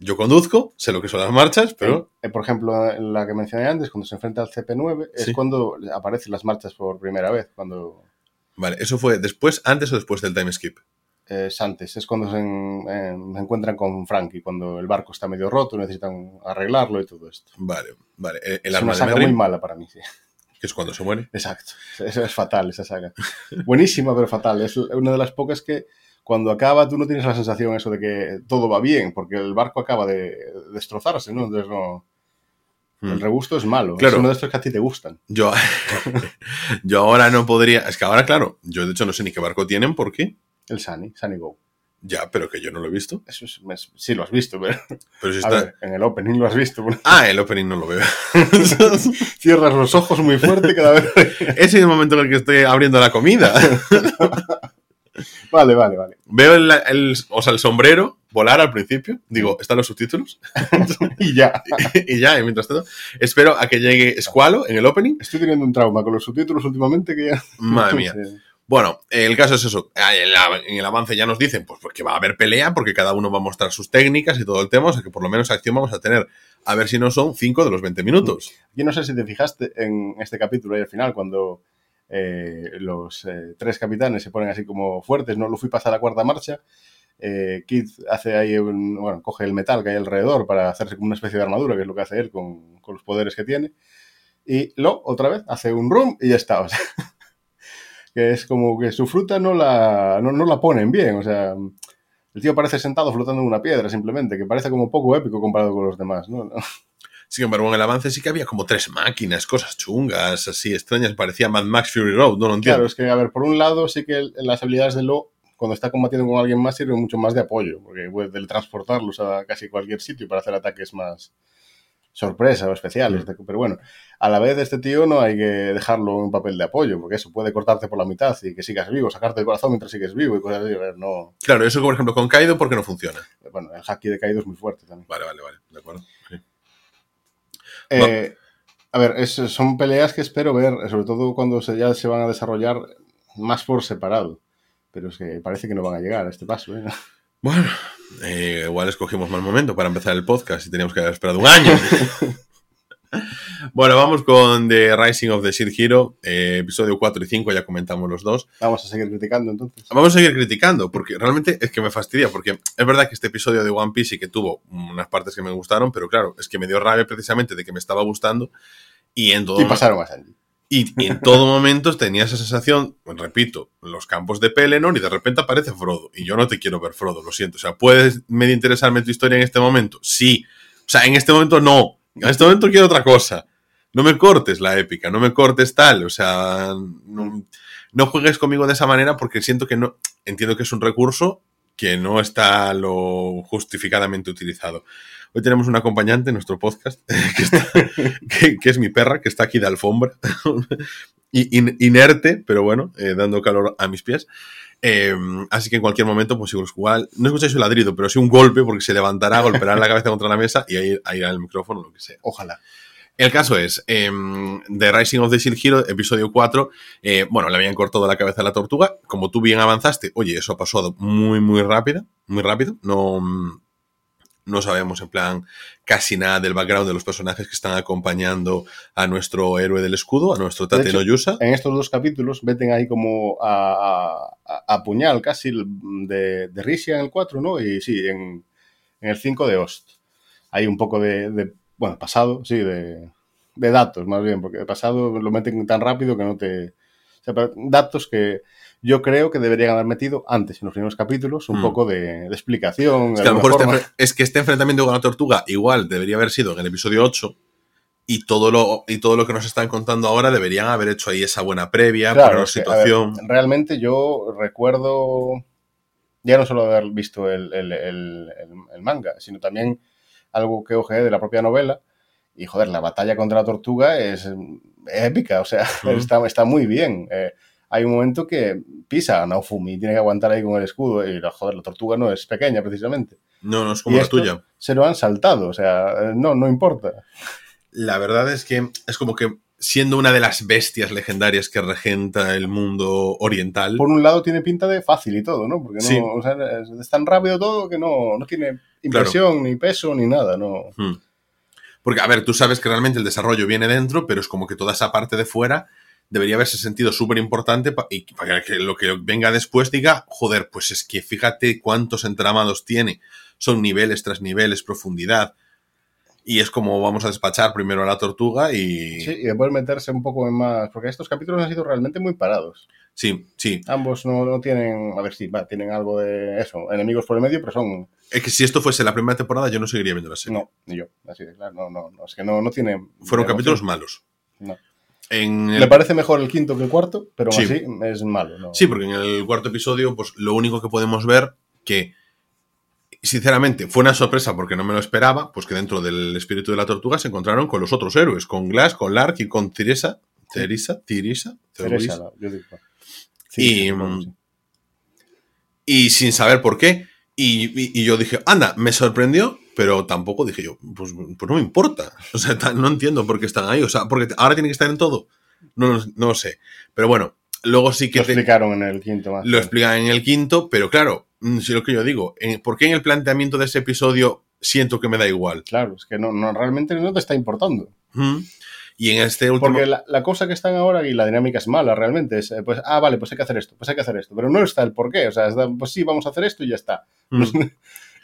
Speaker 1: Yo conduzco, sé lo que son las marchas, pero.
Speaker 2: Eh, por ejemplo, la que mencioné antes, cuando se enfrenta al CP9, es
Speaker 1: Sí.
Speaker 2: cuando aparecen las marchas por primera vez, cuando
Speaker 1: Vale, ¿eso fue después, antes o después del time skip?
Speaker 2: eh, es antes, es cuando se, en- en- se encuentran con Frankie, cuando el barco está medio roto, necesitan arreglarlo y todo esto.
Speaker 1: Vale, vale. El, el
Speaker 2: es
Speaker 1: arma
Speaker 2: una
Speaker 1: de
Speaker 2: saga muy mala para mí, sí.
Speaker 1: que es cuando se muere.
Speaker 2: Exacto. Eso es fatal, esa saga. Buenísima, pero fatal. Es una de las pocas que cuando acaba tú no tienes la sensación eso de que todo va bien, porque el barco acaba de destrozarse, ¿no? Entonces no... El
Speaker 1: Mm.
Speaker 2: regusto es malo.
Speaker 1: Claro.
Speaker 2: Es uno de estos que a ti te gustan.
Speaker 1: Yo, yo ahora no podría. Es que ahora, claro, yo de hecho no sé ni qué barco tienen, ¿por qué?
Speaker 2: El Sunny, Sunny Go.
Speaker 1: Ya, pero que yo no lo he visto.
Speaker 2: Eso es, es- sí, lo has visto, pero...
Speaker 1: Pero si
Speaker 2: A
Speaker 1: está.
Speaker 2: ver, en el opening lo has visto.
Speaker 1: Ah, el opening no lo veo.
Speaker 2: Cierras los ojos muy fuerte cada vez.
Speaker 1: Ese es el momento en el que estoy abriendo la comida.
Speaker 2: Vale, vale, vale.
Speaker 1: Veo el, el- o sea, el sombrero volar al principio. Digo, ¿están los subtítulos?
Speaker 2: Y ya.
Speaker 1: y ya, y mientras tanto, espero a que llegue Squalo en el opening.
Speaker 2: Estoy teniendo un trauma con los subtítulos últimamente que ya...
Speaker 1: Madre mía.
Speaker 2: Sí.
Speaker 1: Bueno, el caso es eso. Ah, en el avance ya nos dicen pues, pues que va a haber pelea porque cada uno va a mostrar sus técnicas y todo el tema. O sea que por lo menos acción vamos a tener. A ver si no son 5 de los 20 minutos.
Speaker 2: Yo no sé si te fijaste en este capítulo y al final, cuando eh, los eh, tres capitanes se ponen así como fuertes, ¿no? Luffy pasa a la cuarta marcha, eh, Kid hace ahí un, bueno, coge el metal que hay alrededor para hacerse como una especie de armadura, que es lo que hace él con, con los poderes que tiene, y Lo, otra vez, hace un room y ya está, o sea, que es como que su fruta no la, no, no la ponen bien, o sea... El tío parece sentado flotando en una piedra, simplemente, que parece como poco épico comparado con los demás, ¿no?
Speaker 1: Sin embargo, en el avance sí que había como tres máquinas, cosas chungas, así extrañas. Parecía Mad Max Fury Road, no lo entiendo.
Speaker 2: Claro, es que, a ver, por un lado, sí que las habilidades de Lo, cuando está combatiendo con alguien más, sirven mucho más de apoyo, porque puede teletransportarlos a casi cualquier sitio para hacer ataques más sorpresa o especiales.
Speaker 1: Mm.
Speaker 2: Pero bueno, a la vez, este tío no hay que dejarlo en un papel de apoyo, porque eso puede cortarte por la mitad y que sigas vivo, sacarte el corazón mientras sigues vivo y cosas así. A ver, no.
Speaker 1: Claro, eso, por ejemplo, con Kaido, ¿por qué no funciona?
Speaker 2: Bueno, el haki de Kaido es muy fuerte también.
Speaker 1: Vale, vale, vale. De acuerdo.
Speaker 2: Eh, a ver, es- son peleas que espero ver, sobre todo cuando se, ya se van a desarrollar más por separado. Pero es que parece que no van a llegar a este paso. ¿eh?
Speaker 1: Bueno, eh, igual escogimos mal momento para empezar el podcast y teníamos que haber esperado un año. bueno, vamos con The Rising of the Shield Hero, eh, episodio 4 y 5, ya comentamos los dos.
Speaker 2: Vamos a seguir criticando entonces.
Speaker 1: Vamos a seguir criticando, porque realmente es que me fastidia, porque es verdad que este episodio de One Piece sí que tuvo unas partes que me gustaron, pero claro, es que me dio rabia precisamente de que me estaba gustando y en todo
Speaker 2: Y pasaron a Sanji.
Speaker 1: y, y en todo momento tenía esa sensación, repito, los campos de Pelennor y de repente aparece Frodo. Y yo no te quiero ver Frodo, lo siento. O sea, ¿puedes medio interesarme tu historia en este momento? Sí. O sea, en este momento no. En este momento quiero otra cosa. No me cortes la épica, no me cortes tal. O sea, no, no juegues conmigo de esa manera porque siento que no. Entiendo que es un recurso que no está lo justificadamente utilizado. Hoy tenemos un acompañante en nuestro podcast, que, está- que- que es mi perra, que está aquí de alfombra, in- inerte, pero bueno, eh, dando calor a mis pies. Eh, así que en cualquier momento, pues igual, no escucháis su ladrido, pero sí un golpe, porque se levantará, golpeará la cabeza contra la mesa y ahí ahí irá el micrófono, lo que sea.
Speaker 2: Ojalá.
Speaker 1: El caso es, eh, The Rising of the Shield Hero, episodio 4, eh, bueno, le habían cortado la cabeza a la tortuga, como tú bien avanzaste, oye, eso ha pasado muy, muy rápido, muy rápido, no, no sabemos en plan casi nada del background de los personajes que están acompañando a nuestro héroe del escudo, a nuestro Tate
Speaker 2: hecho,
Speaker 1: no Yusa.
Speaker 2: En estos dos capítulos meten ahí como a, a- a puñal casi de, de Risia en el 4, ¿no? Y sí, en, en el 5 de Ost. Hay un poco de, de- bueno, pasado, sí, de, de datos más bien, porque de pasado lo meten tan rápido que no te... O sea, pero datos que yo creo que deberían haber metido antes, en los primeros capítulos, un
Speaker 1: Mm.
Speaker 2: poco de, de explicación.
Speaker 1: Es que a lo mejor este, es que este enfrentamiento con la tortuga igual debería haber sido en el episodio 8 y todo lo, y todo lo que nos están contando ahora deberían haber hecho ahí esa buena previa,
Speaker 2: Claro,
Speaker 1: para la
Speaker 2: es que,
Speaker 1: situación.
Speaker 2: ver, realmente yo recuerdo, ya no solo haber visto el, el- el- el- manga, sino también algo que ojeé de la propia novela, Y joder, la batalla contra la tortuga es épica, o sea, está, está muy bien. Eh, hay un momento que pisa a Naofumi y tiene que aguantar ahí con el escudo. Y joder, la tortuga no es pequeña precisamente.
Speaker 1: No, no es como la tuya.
Speaker 2: Se lo han saltado, o sea, no, no importa.
Speaker 1: La verdad es que es como que siendo una de las bestias legendarias que regenta el mundo oriental.
Speaker 2: Por un lado tiene pinta de fácil y todo, ¿no? Porque no, o sea, es tan rápido todo que no, no tiene impresión, ni peso, ni nada, ¿no? Hmm.
Speaker 1: Porque, a ver, tú sabes que realmente el desarrollo viene dentro, pero es como que toda esa parte de fuera debería haberse sentido súper importante y para que lo que venga después diga, joder, pues es que fíjate cuántos entramados tiene. Son niveles tras niveles, profundidad. Y es como vamos a despachar primero a la tortuga y...
Speaker 2: Sí, y después meterse un poco en más... Porque estos capítulos han sido realmente muy parados.
Speaker 1: Sí, sí.
Speaker 2: Ambos no, tienen... A ver si, va, tienen algo de eso. Enemigos por el medio, pero son...
Speaker 1: Es que si esto fuese la primera temporada yo no seguiría viendo la serie.
Speaker 2: No, ni yo. Así de claro. No, no, no. Es que no, no tiene...
Speaker 1: Fueron capítulos malos.
Speaker 2: No. Me parece mejor el quinto que el cuarto, pero así es malo.
Speaker 1: Sí, porque en el cuarto episodio, pues lo único que podemos ver que sinceramente, fue una sorpresa porque no me lo esperaba, pues que dentro del espíritu de la tortuga se encontraron con los otros héroes, con Glass, con Lark y con Teresa. Teresa, Teresa, Teresa, yo digo. y, y sin saber por qué. Y, yo dije, anda, me sorprendió, pero tampoco dije yo, pues, pues no me importa. O sea, no entiendo por qué están ahí. O sea, porque ahora tienen que estar en todo. No, no, lo sé. Pero bueno, luego sí que...
Speaker 2: Lo explicaron en el quinto más.
Speaker 1: Lo explican en el quinto, pero claro, Mm, sí, lo que yo digo. ¿Por qué en el planteamiento de ese episodio siento que me da igual?
Speaker 2: Claro, es que no, no realmente no te está importando.
Speaker 1: Y en este último...
Speaker 2: Porque la, cosa que están ahora y la dinámica es mala realmente. Es, pues, ah, vale, pues hay que hacer esto, pues hay que hacer esto. Pero no está el por qué. O sea, pues sí, vamos a hacer esto y ya está.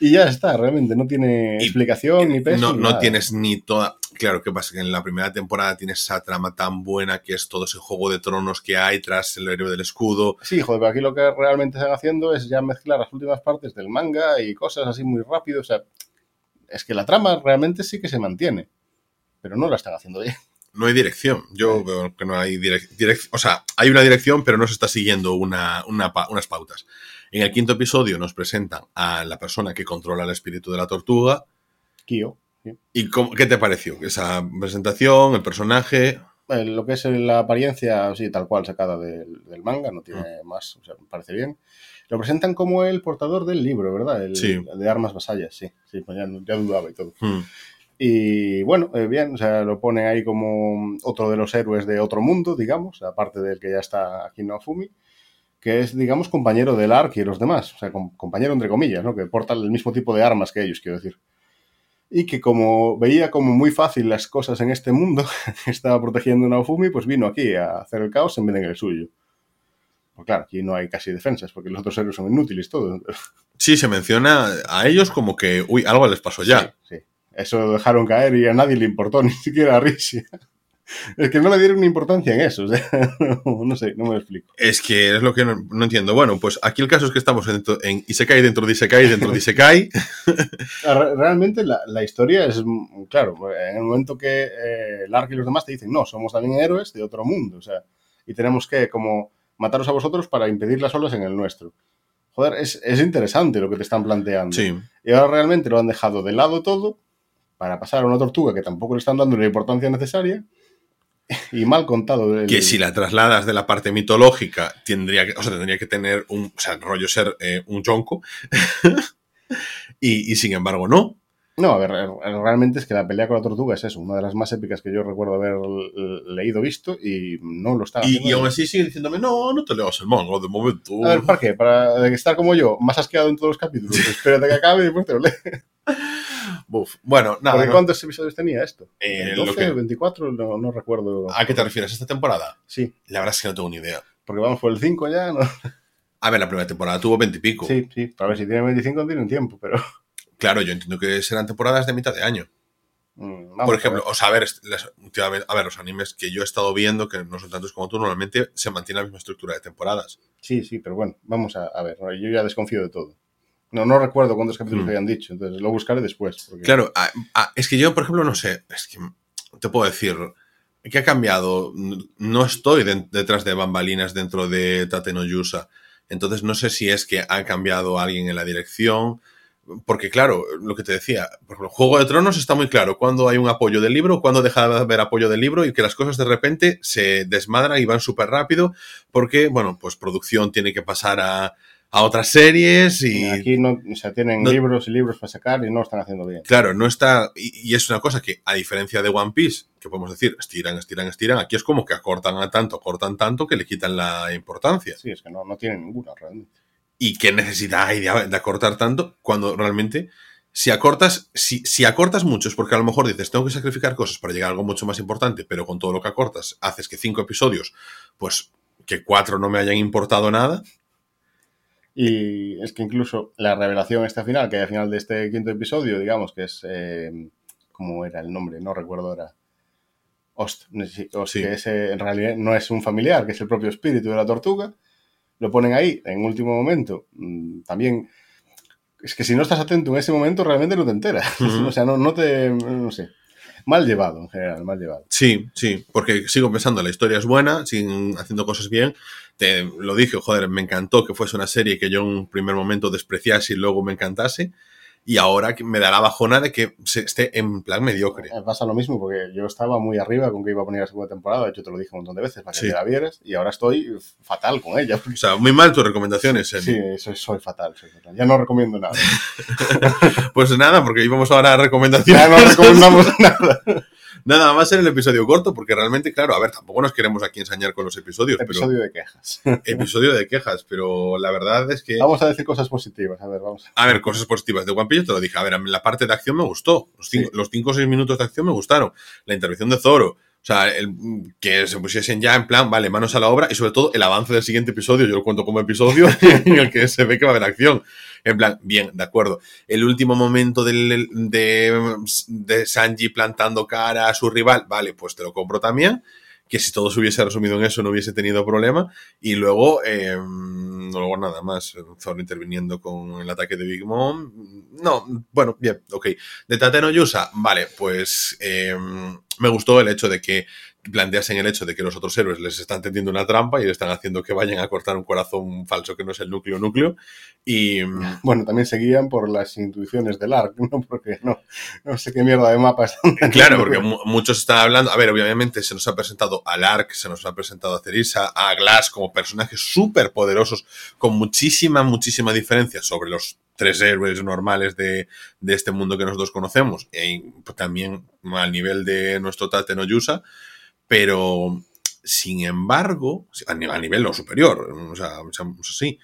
Speaker 2: y ya está, realmente. No tiene explicación ni peso.
Speaker 1: No, no tienes ni toda... Claro, ¿qué pasa? Que en la primera temporada tienes esa trama tan buena que es todo ese juego de tronos que hay tras el héroe del escudo.
Speaker 2: Sí, joder, pero aquí lo que realmente están haciendo es ya mezclar las últimas partes del manga y cosas así muy rápido. O sea, es que la trama realmente sí que se mantiene, pero no la están haciendo bien.
Speaker 1: No hay dirección. Yo veo que no hay dirección. o sea, hay una dirección, pero no se está siguiendo una, unas pautas. En el quinto episodio nos presentan a la persona que controla el espíritu de la tortuga.
Speaker 2: Kyo.
Speaker 1: ¿Y cómo, qué te pareció? Esa presentación, el personaje.
Speaker 2: Eh, lo que es la apariencia, sí, tal cual sacada del, manga, no tiene mm. más, o sea, me parece bien. Lo presentan como el portador del libro, ¿verdad? El,
Speaker 1: sí.
Speaker 2: de armas vasallas, sí, sí, pues ya, dudaba y todo. Mm. Y bueno, eh, bien, o sea, lo pone ahí como otro de los héroes de otro mundo, digamos, aparte del que ya está aquí en Afumi, que es, digamos, compañero del Ark y los demás, o sea, compañero entre comillas, ¿no? Que porta el mismo tipo de armas que ellos, quiero decir y que como veía como muy fácil las cosas en este mundo, estaba protegiendo a Naofumi, pues vino aquí a hacer el caos en vez de en el suyo. Pues claro, aquí no hay casi defensas, porque los otros héroes son inútiles todos.
Speaker 1: Sí, se menciona a ellos como que, uy, algo les pasó ya.
Speaker 2: Sí, sí. Eso dejaron caer y a nadie le importó, ni siquiera a Rishi. Es que no le dieron importancia en eso, no, sé, no me lo explico.
Speaker 1: Es que es lo que no, entiendo. Bueno, pues aquí el caso es que estamos en, en Isekai dentro de Isekai dentro de Isekai.
Speaker 2: Ah, realmente la, historia es, claro, en el momento que eh, Lark y los demás te dicen, no, somos también héroes de otro mundo, o sea, y tenemos que como mataros a vosotros para impedir las olas en el nuestro. Joder, es, es interesante lo que te están planteando.
Speaker 1: Sí.
Speaker 2: Y ahora realmente lo han dejado de lado todo para pasar a una tortuga que tampoco le están dando la importancia necesaria y mal contado.
Speaker 1: Que si la trasladas de la parte mitológica, tendría que, o sea, tendría que tener un, o sea, rollo ser eh, un jonco. y, sin embargo, no.
Speaker 2: No, a ver, realmente es que la pelea con la tortuga es eso, una de las más épicas que yo recuerdo haber leído, visto y no lo está
Speaker 1: Y, y aún así sigue diciéndome, no, no te leas el manga de momento.
Speaker 2: A ver, ¿para qué? Para estar como yo, más asqueado en todos los capítulos. Espérate que acabe y después te lo lees.
Speaker 1: Bueno, nada.
Speaker 2: ¿Cuántos episodios tenía esto? Eh, ¿12 24? No, recuerdo.
Speaker 1: ¿A qué te refieres? ¿Esta temporada?
Speaker 2: Sí.
Speaker 1: La verdad es que no tengo ni idea.
Speaker 2: Porque vamos por el 5 ya, ¿no?
Speaker 1: A ver, la primera temporada tuvo 20 y pico.
Speaker 2: Sí, sí. A ver, si tiene 25 tiene un tiempo, pero...
Speaker 1: Claro, yo entiendo que serán temporadas de mitad de año. Mm, por ejemplo, o sea, a ver, a ver, los animes que yo he estado viendo, que no son tantos como tú, normalmente se mantiene la misma estructura de temporadas.
Speaker 2: Sí, sí, pero bueno, vamos a, a ver, yo ya desconfío de todo. No, no recuerdo cuántos capítulos mm. habían dicho, entonces lo buscaré después.
Speaker 1: Claro, es que yo, por ejemplo, no sé, es que te puedo decir, ¿qué ha cambiado? No estoy detrás de bambalinas dentro de Tate no Yusa, entonces no sé si es que ha cambiado alguien en la dirección, Porque, claro, lo que te decía, por ejemplo, Juego de Tronos está muy claro cuando hay un apoyo del libro, cuando deja de haber apoyo del libro y que las cosas de repente se desmadran y van súper rápido porque, bueno, pues producción tiene que pasar a, a otras series y...
Speaker 2: Aquí no, o sea, tienen
Speaker 1: No-
Speaker 2: libros y libros para sacar y no lo están haciendo bien.
Speaker 1: Claro, no está. Y, y es una cosa que, a diferencia de One Piece, que podemos decir, estiran, estiran, estiran, aquí es como que acortan a tanto, acortan tanto que le quitan la importancia.
Speaker 2: Sí, es que no, no tienen ninguna realmente.
Speaker 1: ¿Y qué necesidad hay de, de acortar tanto cuando realmente, si acortas, si, si acortas mucho es porque a lo mejor dices, tengo que sacrificar cosas para llegar a algo mucho más importante, pero con todo lo que acortas haces que cinco episodios, pues que cuatro no me hayan importado nada.
Speaker 2: Y es que incluso la revelación esta final, que hay al final de este quinto episodio, digamos, que es... Eh, ¿Cómo era el nombre? No recuerdo ahora. Ost, no sé si- Ost,
Speaker 1: Sí.
Speaker 2: que ese en realidad no es un familiar, que es el propio espíritu de la tortuga. Lo ponen ahí en último momento. Mm, También... Es que si no estás atento en ese momento, realmente no te enteras. O sea, no, no te... No sé. Mal llevado, en general, mal llevado.
Speaker 1: Sí, sí, porque sigo pensando, la historia es buena, siguen haciendo cosas bien. Te lo dije, joder, me encantó que fuese una serie que yo en un primer momento despreciase y luego me encantase. Y ahora me da la bajona de que se esté en plan mediocre.
Speaker 2: Me pasa lo mismo porque yo estaba muy arriba con que iba a poner la segunda temporada. De hecho, te lo dije un montón de veces para que
Speaker 1: Sí.
Speaker 2: te la vieras. Y ahora estoy fatal con ella.
Speaker 1: O sea, muy mal tus recomendaciones, Eli.
Speaker 2: Sí, soy, soy fatal, soy fatal. Ya no recomiendo nada.
Speaker 1: Pues nada, porque íbamos ahora a recomendaciones.
Speaker 2: Ya no recomendamos nada.
Speaker 1: Nada, va a ser el episodio corto, porque realmente, claro, a ver, tampoco nos queremos aquí ensañar con los episodios,
Speaker 2: Episodio de quejas.
Speaker 1: episodio de quejas, pero la verdad es que...
Speaker 2: Vamos a decir cosas positivas. A ver, vamos.
Speaker 1: A ver, cosas positivas de One Piece, te lo dije. A ver, a mí la parte de acción me gustó. Los cinco,
Speaker 2: Sí.
Speaker 1: los cinco o seis minutos de acción me gustaron. La intervención de Zoro. O sea, que se pusiesen ya en plan, vale, manos a la obra y sobre todo el avance del siguiente episodio. Yo lo cuento como episodio en el que se ve que va a haber acción. En plan, bien, de acuerdo. El último momento del, de, de Sanji plantando cara a su rival, vale, pues te lo compro también. Que si todo se hubiese resumido en eso no hubiese tenido problema. Y luego, eh, luego nada más, Zoro interviniendo con el ataque de Big Mom. No, bueno, bien, ok. De Yusa, vale, pues eh, me gustó el hecho de que planteasen el hecho de que los otros héroes les están tendiendo una trampa y le están haciendo que vayan a cortar un corazón falso que no es el núcleo núcleo. Y mm,
Speaker 2: Bueno, también se guían por las intuiciones del ARC, ¿no? Porque no, no sé qué mierda de mapas.
Speaker 1: claro, porque mu- muchos están hablando, a ver, obviamente se nos ha presentado a Lark, se nos ha presentado a Cerisa, a Glass como personajes súper poderosos con muchísima, muchísima diferencia sobre los tres héroes normales de, de este mundo que nosotros conocemos, e pues, también al nivel de nuestro Tate no Yusa, pero sin embargo, a nivel, a nivel no superior, o sea, seamos así,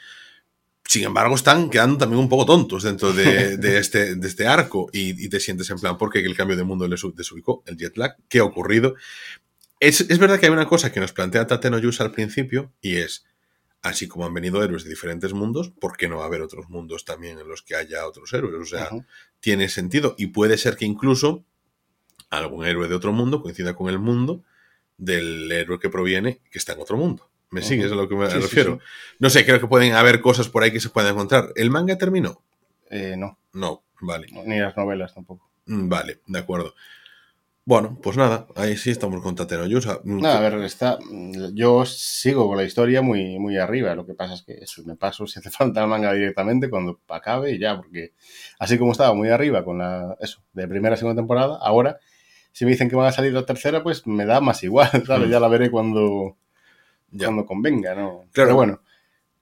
Speaker 1: sin embargo, están quedando también un poco tontos dentro de, de este, de este arco y, y te sientes en plan, ¿por qué el cambio de mundo les desubicó? El jet lag, ¿qué ha ocurrido? Es, es verdad que hay una cosa que nos plantea Tate no Yusa al principio y es, así como han venido héroes de diferentes mundos, ¿por qué no va a haber otros mundos también en los que haya otros héroes? O sea, tiene sentido y puede ser que incluso algún héroe de otro mundo coincida con el mundo del héroe que proviene que está en otro mundo. ¿Me sigues a lo que me
Speaker 2: Sí, sí,
Speaker 1: refiero?
Speaker 2: sí.
Speaker 1: No sé, creo que pueden haber cosas por ahí que se puedan encontrar. ¿El manga terminó?
Speaker 2: Eh, no,
Speaker 1: No, vale.
Speaker 2: ni las novelas tampoco.
Speaker 1: Mm, Vale, de acuerdo. Bueno, pues nada, ahí sí estamos con Tateno Yusa. Mm,
Speaker 2: No, a ver, está, yo sigo con la historia muy, muy arriba. Lo que pasa es que eso, me paso si hace falta el manga directamente cuando acabe y ya, porque así como estaba muy arriba con la, eso, de primera a segunda temporada, ahora, si me dicen que van a salir la tercera, pues me da más igual, ¿sabes?
Speaker 1: Mm.
Speaker 2: Ya la veré cuando,
Speaker 1: ya.
Speaker 2: cuando convenga, ¿no?
Speaker 1: Claro.
Speaker 2: Pero bueno,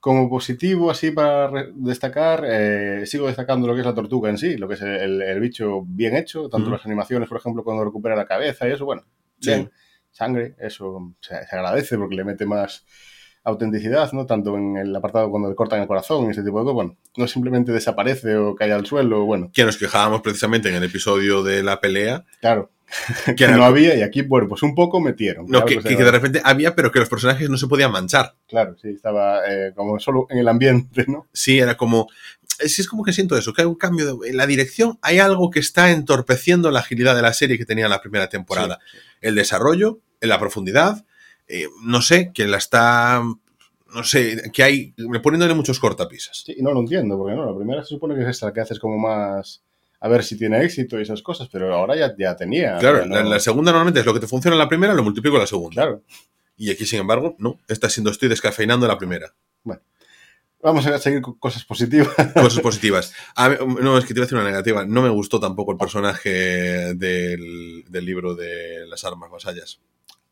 Speaker 2: como positivo, así para destacar, eh, sigo destacando lo que es la tortuga en sí, lo que es el, el bicho bien hecho, tanto
Speaker 1: Ujú.
Speaker 2: las animaciones, por ejemplo, cuando recupera la cabeza y eso, bueno,
Speaker 1: Sí.
Speaker 2: bien, sangre, eso se, se agradece porque le mete más autenticidad, ¿no? Tanto en el apartado cuando le cortan el corazón y ese tipo de cosas, bueno, no simplemente desaparece o cae al suelo, bueno,
Speaker 1: Que nos quejábamos precisamente en el episodio de la pelea.
Speaker 2: claro,
Speaker 1: Que,
Speaker 2: no había y aquí, bueno, pues un poco metieron.
Speaker 1: no,
Speaker 2: claro,
Speaker 1: que,
Speaker 2: pues
Speaker 1: que- de repente había, pero que los personajes no se podían manchar.
Speaker 2: Claro, sí, estaba eh, como solo en el ambiente, ¿no?
Speaker 1: Sí, era como. Sí, es como que siento eso, que hay un cambio de, en la dirección. Hay algo que está entorpeciendo la agilidad de la serie que tenía en la primera temporada.
Speaker 2: Sí, sí.
Speaker 1: El desarrollo, en la profundidad, eh, no sé, que la está. No sé, que hay. poniéndole muchos cortapisas.
Speaker 2: Sí, y no lo entiendo, porque no, la primera se supone que es esta que haces como más a ver si tiene éxito y esas cosas, pero ahora ya, ya tenía.
Speaker 1: Claro,
Speaker 2: no-
Speaker 1: la, la segunda normalmente es lo que te funciona en la primera, lo multiplico en la segunda.
Speaker 2: Claro.
Speaker 1: Y aquí, sin embargo, no. Está siendo, estoy descafeinando la primera.
Speaker 2: Vamos a seguir con cosas positivas.
Speaker 1: Cosas positivas. A mí- no, es que te iba a decir una negativa. No me gustó tampoco el personaje del, del libro de las armas vasallas.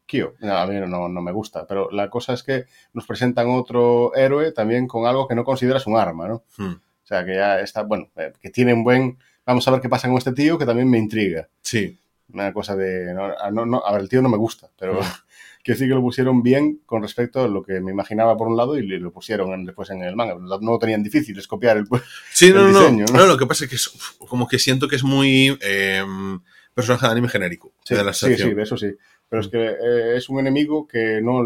Speaker 2: Kyo. No, a mí no, no me gusta, pero la cosa es que nos presentan otro héroe también con algo que no consideras un arma, ¿no?
Speaker 1: Hmm.
Speaker 2: O sea, que ya está, bueno, eh, que tiene un buen... Vamos a ver qué pasa con este tío, que también me intriga.
Speaker 1: Sí.
Speaker 2: Una cosa de... No, a- no- no- a ver, el tío no me gusta, pero
Speaker 1: Mm.
Speaker 2: quiero decir que lo pusieron bien con respecto a lo que me imaginaba por un lado y lo pusieron en- después en el manga. No lo tenían difícil es copiar el...
Speaker 1: Sí,
Speaker 2: El
Speaker 1: no,
Speaker 2: diseño,
Speaker 1: no,
Speaker 2: ¿no?
Speaker 1: no, Lo que pasa es que es como que siento que es muy eh, personaje de anime genérico.
Speaker 2: Sí,
Speaker 1: de la
Speaker 2: sí, sí, eso sí. Pero es que eh, es un enemigo que no...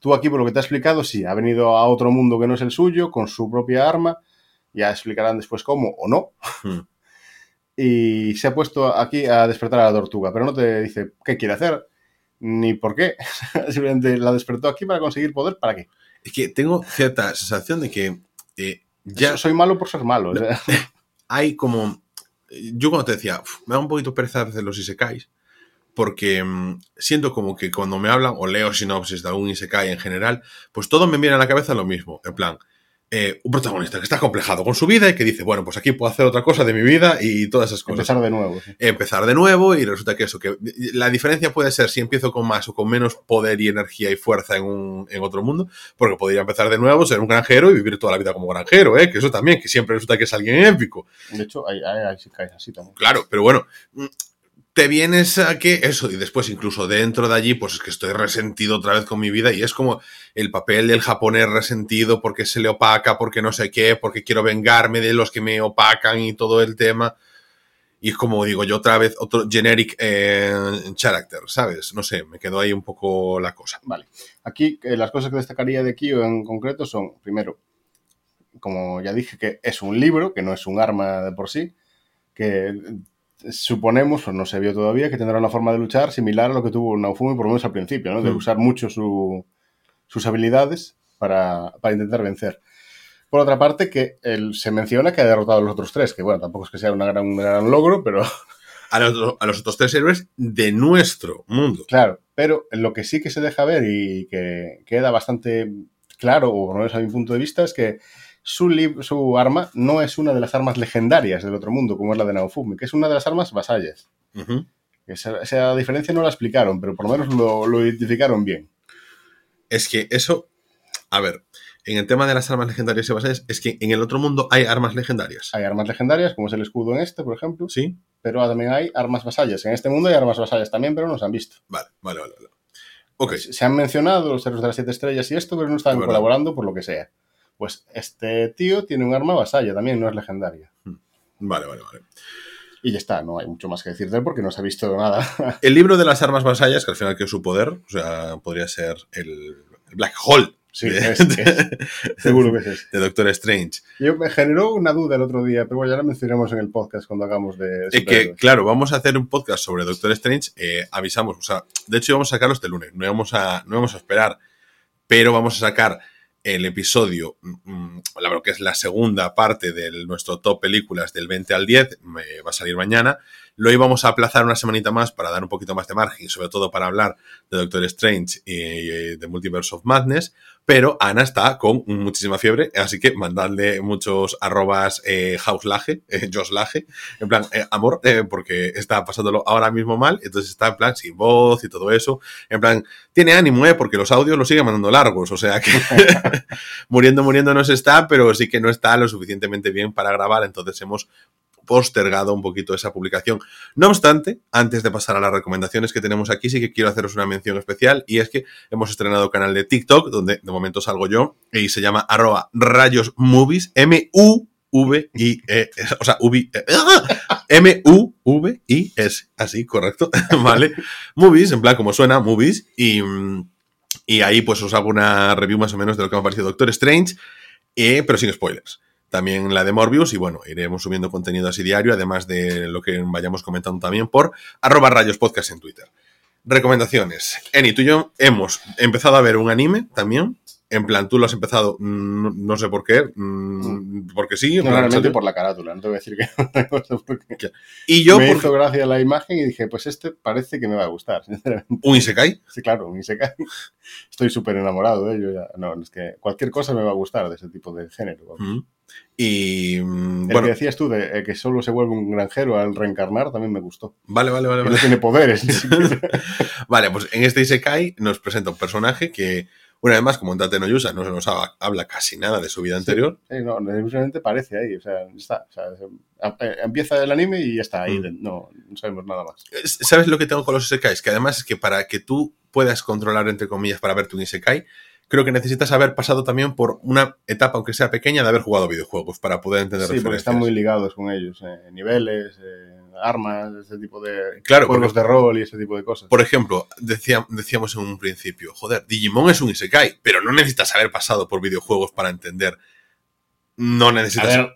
Speaker 2: Tú aquí, por lo que te ha explicado, sí, ha venido a otro mundo que no es el suyo, con su propia arma, ya explicarán después cómo o no,
Speaker 1: Hmm.
Speaker 2: y se ha puesto aquí a despertar a la tortuga, pero no te dice qué quiere hacer, ni por qué. Simplemente la despertó aquí para conseguir poder, ¿para qué?
Speaker 1: Es que tengo cierta sensación de que eh, ya
Speaker 2: soy malo por ser malo. o sea,
Speaker 1: hay como. Yo cuando te decía, "Uf, me da un poquito pereza de los isekais, porque mm, siento como que cuando me hablan o leo sinopsis de algún isekai en general, pues todo me viene a la cabeza lo mismo. En plan, eh, un protagonista que está complejado con su vida y que dice, bueno, pues aquí puedo hacer otra cosa de mi vida y todas esas cosas.
Speaker 2: empezar de nuevo. sí.
Speaker 1: empezar de nuevo y resulta que eso, que la diferencia puede ser si empiezo con más o con menos poder y energía y fuerza en, un, en otro mundo, porque podría empezar de nuevo, ser un granjero y vivir toda la vida como granjero, ¿eh? que eso también, que siempre resulta que es alguien épico.
Speaker 2: De hecho, hay, hay, así también.
Speaker 1: Claro, pero bueno, te vienes a que eso, y después incluso dentro de allí, pues es que estoy resentido otra vez con mi vida y es como el papel del japonés resentido porque se le opaca, porque no sé qué, porque quiero vengarme de los que me opacan y todo el tema. Y es como digo yo otra vez, otro generic eh, character, ¿sabes? No sé, me quedó ahí un poco la cosa.
Speaker 2: Vale. Aquí eh, las cosas que destacaría de Kyo en concreto son, primero, como ya dije, que es un libro, que no es un arma de por sí, que suponemos, pues no se vio todavía, que tendrá una forma de luchar similar a lo que tuvo Naofumi por lo menos al principio, ¿no? De
Speaker 1: Mm.
Speaker 2: usar mucho su- sus habilidades para, para intentar vencer. Por otra parte, que él se menciona que ha derrotado a los otros tres, que bueno, tampoco es que sea una gran, un gran logro, pero
Speaker 1: A los, a los otros tres héroes de nuestro mundo.
Speaker 2: Claro, pero lo que sí que se deja ver y que queda bastante claro, o por lo menos a mi punto de vista, es que su, arma no es una de las armas legendarias del otro mundo, como es la de Naofumi, que es una de las armas vasallas. Esa, esa diferencia no la explicaron, pero por lo menos lo, lo identificaron bien.
Speaker 1: Es que eso, a ver, en el tema de las armas legendarias y bases, es que en el otro mundo hay armas legendarias.
Speaker 2: Hay armas legendarias, como es el escudo en este, por ejemplo,
Speaker 1: ¿Sí?
Speaker 2: pero también hay armas vasallas. En este mundo hay armas vasallas también, pero no se han visto.
Speaker 1: Vale, vale, vale. vale. Ok,
Speaker 2: Se han mencionado los héroes de las siete estrellas y esto, pero no
Speaker 1: Es
Speaker 2: están colaborando por lo que sea. Pues este tío tiene un arma vasalla, también no es legendaria.
Speaker 1: vale, vale, vale.
Speaker 2: Y ya está, no hay mucho más que decir de él porque no se ha visto nada.
Speaker 1: El libro de las armas vasallas, que al final que es su poder, o sea, podría ser el, Black Hole
Speaker 2: Sí,
Speaker 1: de,
Speaker 2: es, es- seguro que es ese.
Speaker 1: de Doctor Strange.
Speaker 2: Yo me generó una duda el otro día, pero bueno, ya la mencionaremos en el podcast cuando hagamos de
Speaker 1: Es que, claro, vamos a hacer un podcast sobre Doctor Strange. eh, avisamos, o sea, de hecho íbamos a sacarlo este lunes, no íbamos a, no íbamos a esperar, pero vamos a sacar el episodio, mm, la verdad que es la segunda parte de nuestro top películas del 20 al 10, me va a salir mañana. Lo íbamos a aplazar una semanita más para dar un poquito más de margen, sobre todo para hablar de Doctor Strange y, de Multiverse of Madness, pero Ana está con muchísima fiebre, así que mandadle muchos arrobas eh, houselage, eh, joslage, en plan, eh, amor, eh, porque está pasándolo ahora mismo mal, entonces está en plan sin voz y todo eso, en plan, tiene ánimo, eh, porque los audios los sigue mandando largos, o sea que muriendo, muriendo no se está, pero sí que no está lo suficientemente bien para grabar, entonces hemos postergado un poquito esa publicación. No obstante, antes de pasar a las recomendaciones que tenemos aquí, sí que quiero haceros una mención especial y es que hemos estrenado canal de TikTok, donde de momento salgo yo, y se llama arroba rayos movies, M-U V I E o sea, V M U V I S, así, correcto, ¿vale? Movies, en plan como suena, movies y y ahí pues os hago una review más o menos de lo que me ha parecido Doctor Strange, eh, pero sin spoilers. También la de Morbius y bueno, iremos subiendo contenido así diario, además de lo que vayamos comentando también por arroba rayos podcast en Twitter. Recomendaciones. Eni, tú y yo hemos empezado a ver un anime también En plan, tú lo has empezado, no sé por qué, mm, porque sí.
Speaker 2: No, realmente por la carátula, no te voy a decir que no sé por qué.
Speaker 1: Y yo,
Speaker 2: me
Speaker 1: por
Speaker 2: hizo gracia la imagen y dije, pues este parece que me va a gustar, sinceramente.
Speaker 1: un Isekai,
Speaker 2: Sí, claro, ni se cae. Estoy súper enamorado de ello. ya. No, es que cualquier cosa me va a gustar de ese tipo de género.
Speaker 1: Y
Speaker 2: El
Speaker 1: bueno,
Speaker 2: que decías tú de eh, que solo se vuelve un granjero al reencarnar también me gustó.
Speaker 1: vale, vale, vale.
Speaker 2: No tiene poderes.
Speaker 1: Vale, pues en este Isekai nos presenta un personaje que, una vez más, como en Tate no Yusa, no se nos habla, habla casi nada de su vida anterior.
Speaker 2: Sí, no, simplemente parece ahí. O sea, está. O sea, se- empieza el anime y ya está ahí.
Speaker 1: Mm.
Speaker 2: No, no sabemos nada más.
Speaker 1: Es- ¿Sabes lo que tengo con los Isekais? Que además es que para que tú puedas controlar, entre comillas, para verte un Isekai, creo que necesitas haber pasado también por una etapa, aunque sea pequeña, de haber jugado videojuegos para poder entender
Speaker 2: Sí, porque están muy ligados con ellos. eh, niveles, eh, armas, ese tipo de
Speaker 1: Claro,
Speaker 2: juegos de rol y ese tipo de cosas.
Speaker 1: Por ejemplo, decía- decíamos en un principio, joder, Digimon es un Isekai, pero no necesitas haber pasado por videojuegos para entender. No
Speaker 2: A
Speaker 1: necesitas.
Speaker 2: ver,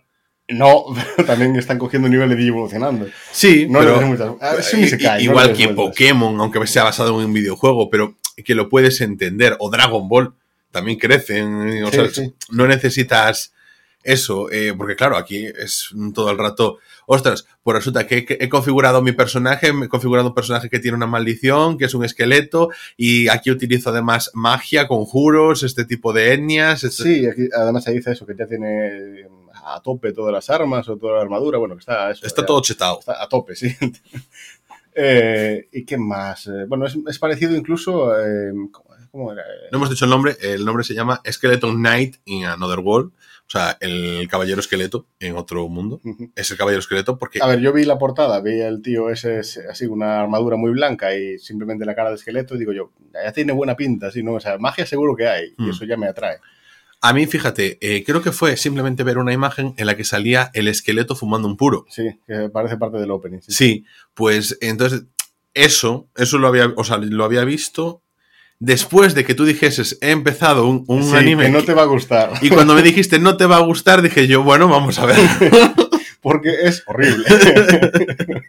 Speaker 2: no, pero también están cogiendo niveles y evolucionando.
Speaker 1: sí,
Speaker 2: No
Speaker 1: pero
Speaker 2: muchas- ah, es un isekai, no
Speaker 1: igual que. Pokémon, aunque sea basado en un videojuego, pero que lo puedes entender, o Dragon Ball, también crecen, o
Speaker 2: Sí,
Speaker 1: sea,
Speaker 2: sí.
Speaker 1: no necesitas eso, eh, porque claro, aquí es todo el rato, ostras, pues resulta que he, he configurado mi personaje, he configurado un personaje que tiene una maldición, que es un esqueleto, y aquí utilizo además magia, conjuros, este tipo de etnias. este-
Speaker 2: Sí, aquí, además se dice eso, que ya tiene a tope todas las armas o toda la armadura. Bueno, que está eso.
Speaker 1: Está
Speaker 2: ya-
Speaker 1: todo chetado.
Speaker 2: Está a tope, sí. Eh, ¿Y qué más? Eh, bueno, es, es parecido incluso. eh, ¿cómo, cómo era?
Speaker 1: No hemos dicho el nombre, el nombre se llama Skeleton Knight in Another World, o sea, el caballero esqueleto en otro mundo. Es el caballero esqueleto porque
Speaker 2: A ver, yo vi la portada, vi el tío ese, ese, así, una armadura muy blanca y simplemente la cara de esqueleto, y digo yo, ya tiene buena pinta, ¿sí? ¿no? O sea, magia seguro que hay, y eso ya me atrae.
Speaker 1: a mí, fíjate, eh, creo que fue simplemente ver una imagen en la que salía el esqueleto fumando un puro.
Speaker 2: Sí, que parece parte del opening. Sí.
Speaker 1: Sí, pues entonces eso, eso lo había, o sea, lo había visto después de que tú dijeses, he empezado un, un
Speaker 2: Sí,
Speaker 1: anime
Speaker 2: que no te va a gustar,
Speaker 1: y cuando me dijiste no te va a gustar, dije yo, bueno, vamos a ver.
Speaker 2: porque es horrible.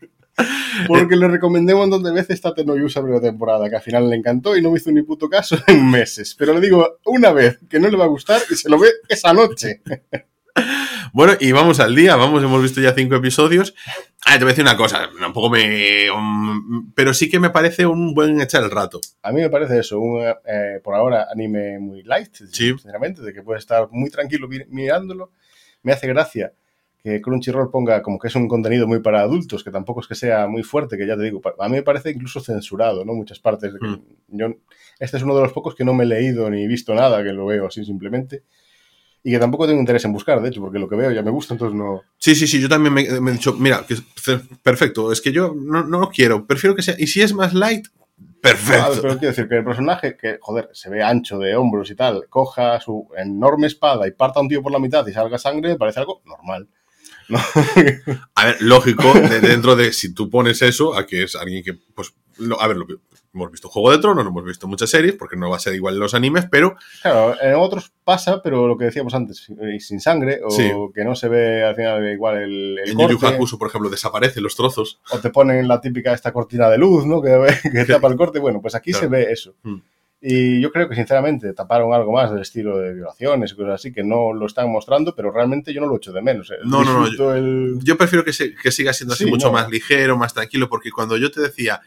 Speaker 2: porque le recomendé un montón de veces Tate no Yusa primera temporada, que al final le encantó y no me hizo ni puto caso en meses. Pero le digo una vez que no le va a gustar y se lo ve esa noche.
Speaker 1: Bueno, y vamos al día, vamos, hemos visto ya cinco episodios. Ah, te voy a decir una cosa, tampoco me... um, pero sí que me parece un buen echar el rato.
Speaker 2: A mí me parece eso, un, eh, por ahora, anime muy light,
Speaker 1: Sí.
Speaker 2: sinceramente, de que puedes estar muy tranquilo mi- mirándolo. Me hace gracia que Crunchyroll ponga como que es un contenido muy para adultos, que tampoco es que sea muy fuerte, que ya te digo, a mí me parece incluso censurado, ¿no? Muchas partes. De que
Speaker 1: Mm.
Speaker 2: yo, este es uno de los pocos que no me he leído ni visto nada, que lo veo así simplemente. Y que tampoco tengo interés en buscar, de hecho, porque lo que veo ya me gusta, entonces no...
Speaker 1: Sí, sí, sí, yo también me, me he dicho, mira, que es perfecto, es que yo no, no lo quiero, prefiero que sea... Y si es más light, perfecto.
Speaker 2: pero quiero decir que el personaje, que joder, se ve ancho de hombros y tal, coja su enorme espada y parta a un tío por la mitad y salga sangre, me parece algo normal. ¿no?
Speaker 1: A ver, lógico, de- dentro de si tú pones eso, a que es alguien que, pues, lo- a ver, lo, hemos visto Juego de Tronos, no hemos visto muchas series, porque no va a ser igual en los animes, pero
Speaker 2: claro, en otros pasa, pero lo que decíamos antes, eh, sin sangre, o
Speaker 1: Sí.
Speaker 2: que no se ve al final igual el, el
Speaker 1: en Yu Yu
Speaker 2: corte,
Speaker 1: Hakusho, por ejemplo, desaparecen los trozos.
Speaker 2: o te ponen la típica esta cortina de luz, ¿no? Que, que tapa el corte, bueno, pues aquí
Speaker 1: Claro.
Speaker 2: se ve eso.
Speaker 1: Mm.
Speaker 2: Y yo creo que sinceramente taparon algo más del estilo de violaciones y cosas así, que no lo están mostrando, pero realmente yo no lo echo de menos. eh.
Speaker 1: No, no, no,
Speaker 2: Disfruto el...
Speaker 1: Yo prefiero que, se- que siga siendo así
Speaker 2: Sí,
Speaker 1: mucho
Speaker 2: no.
Speaker 1: más ligero, más tranquilo, porque cuando yo te decía,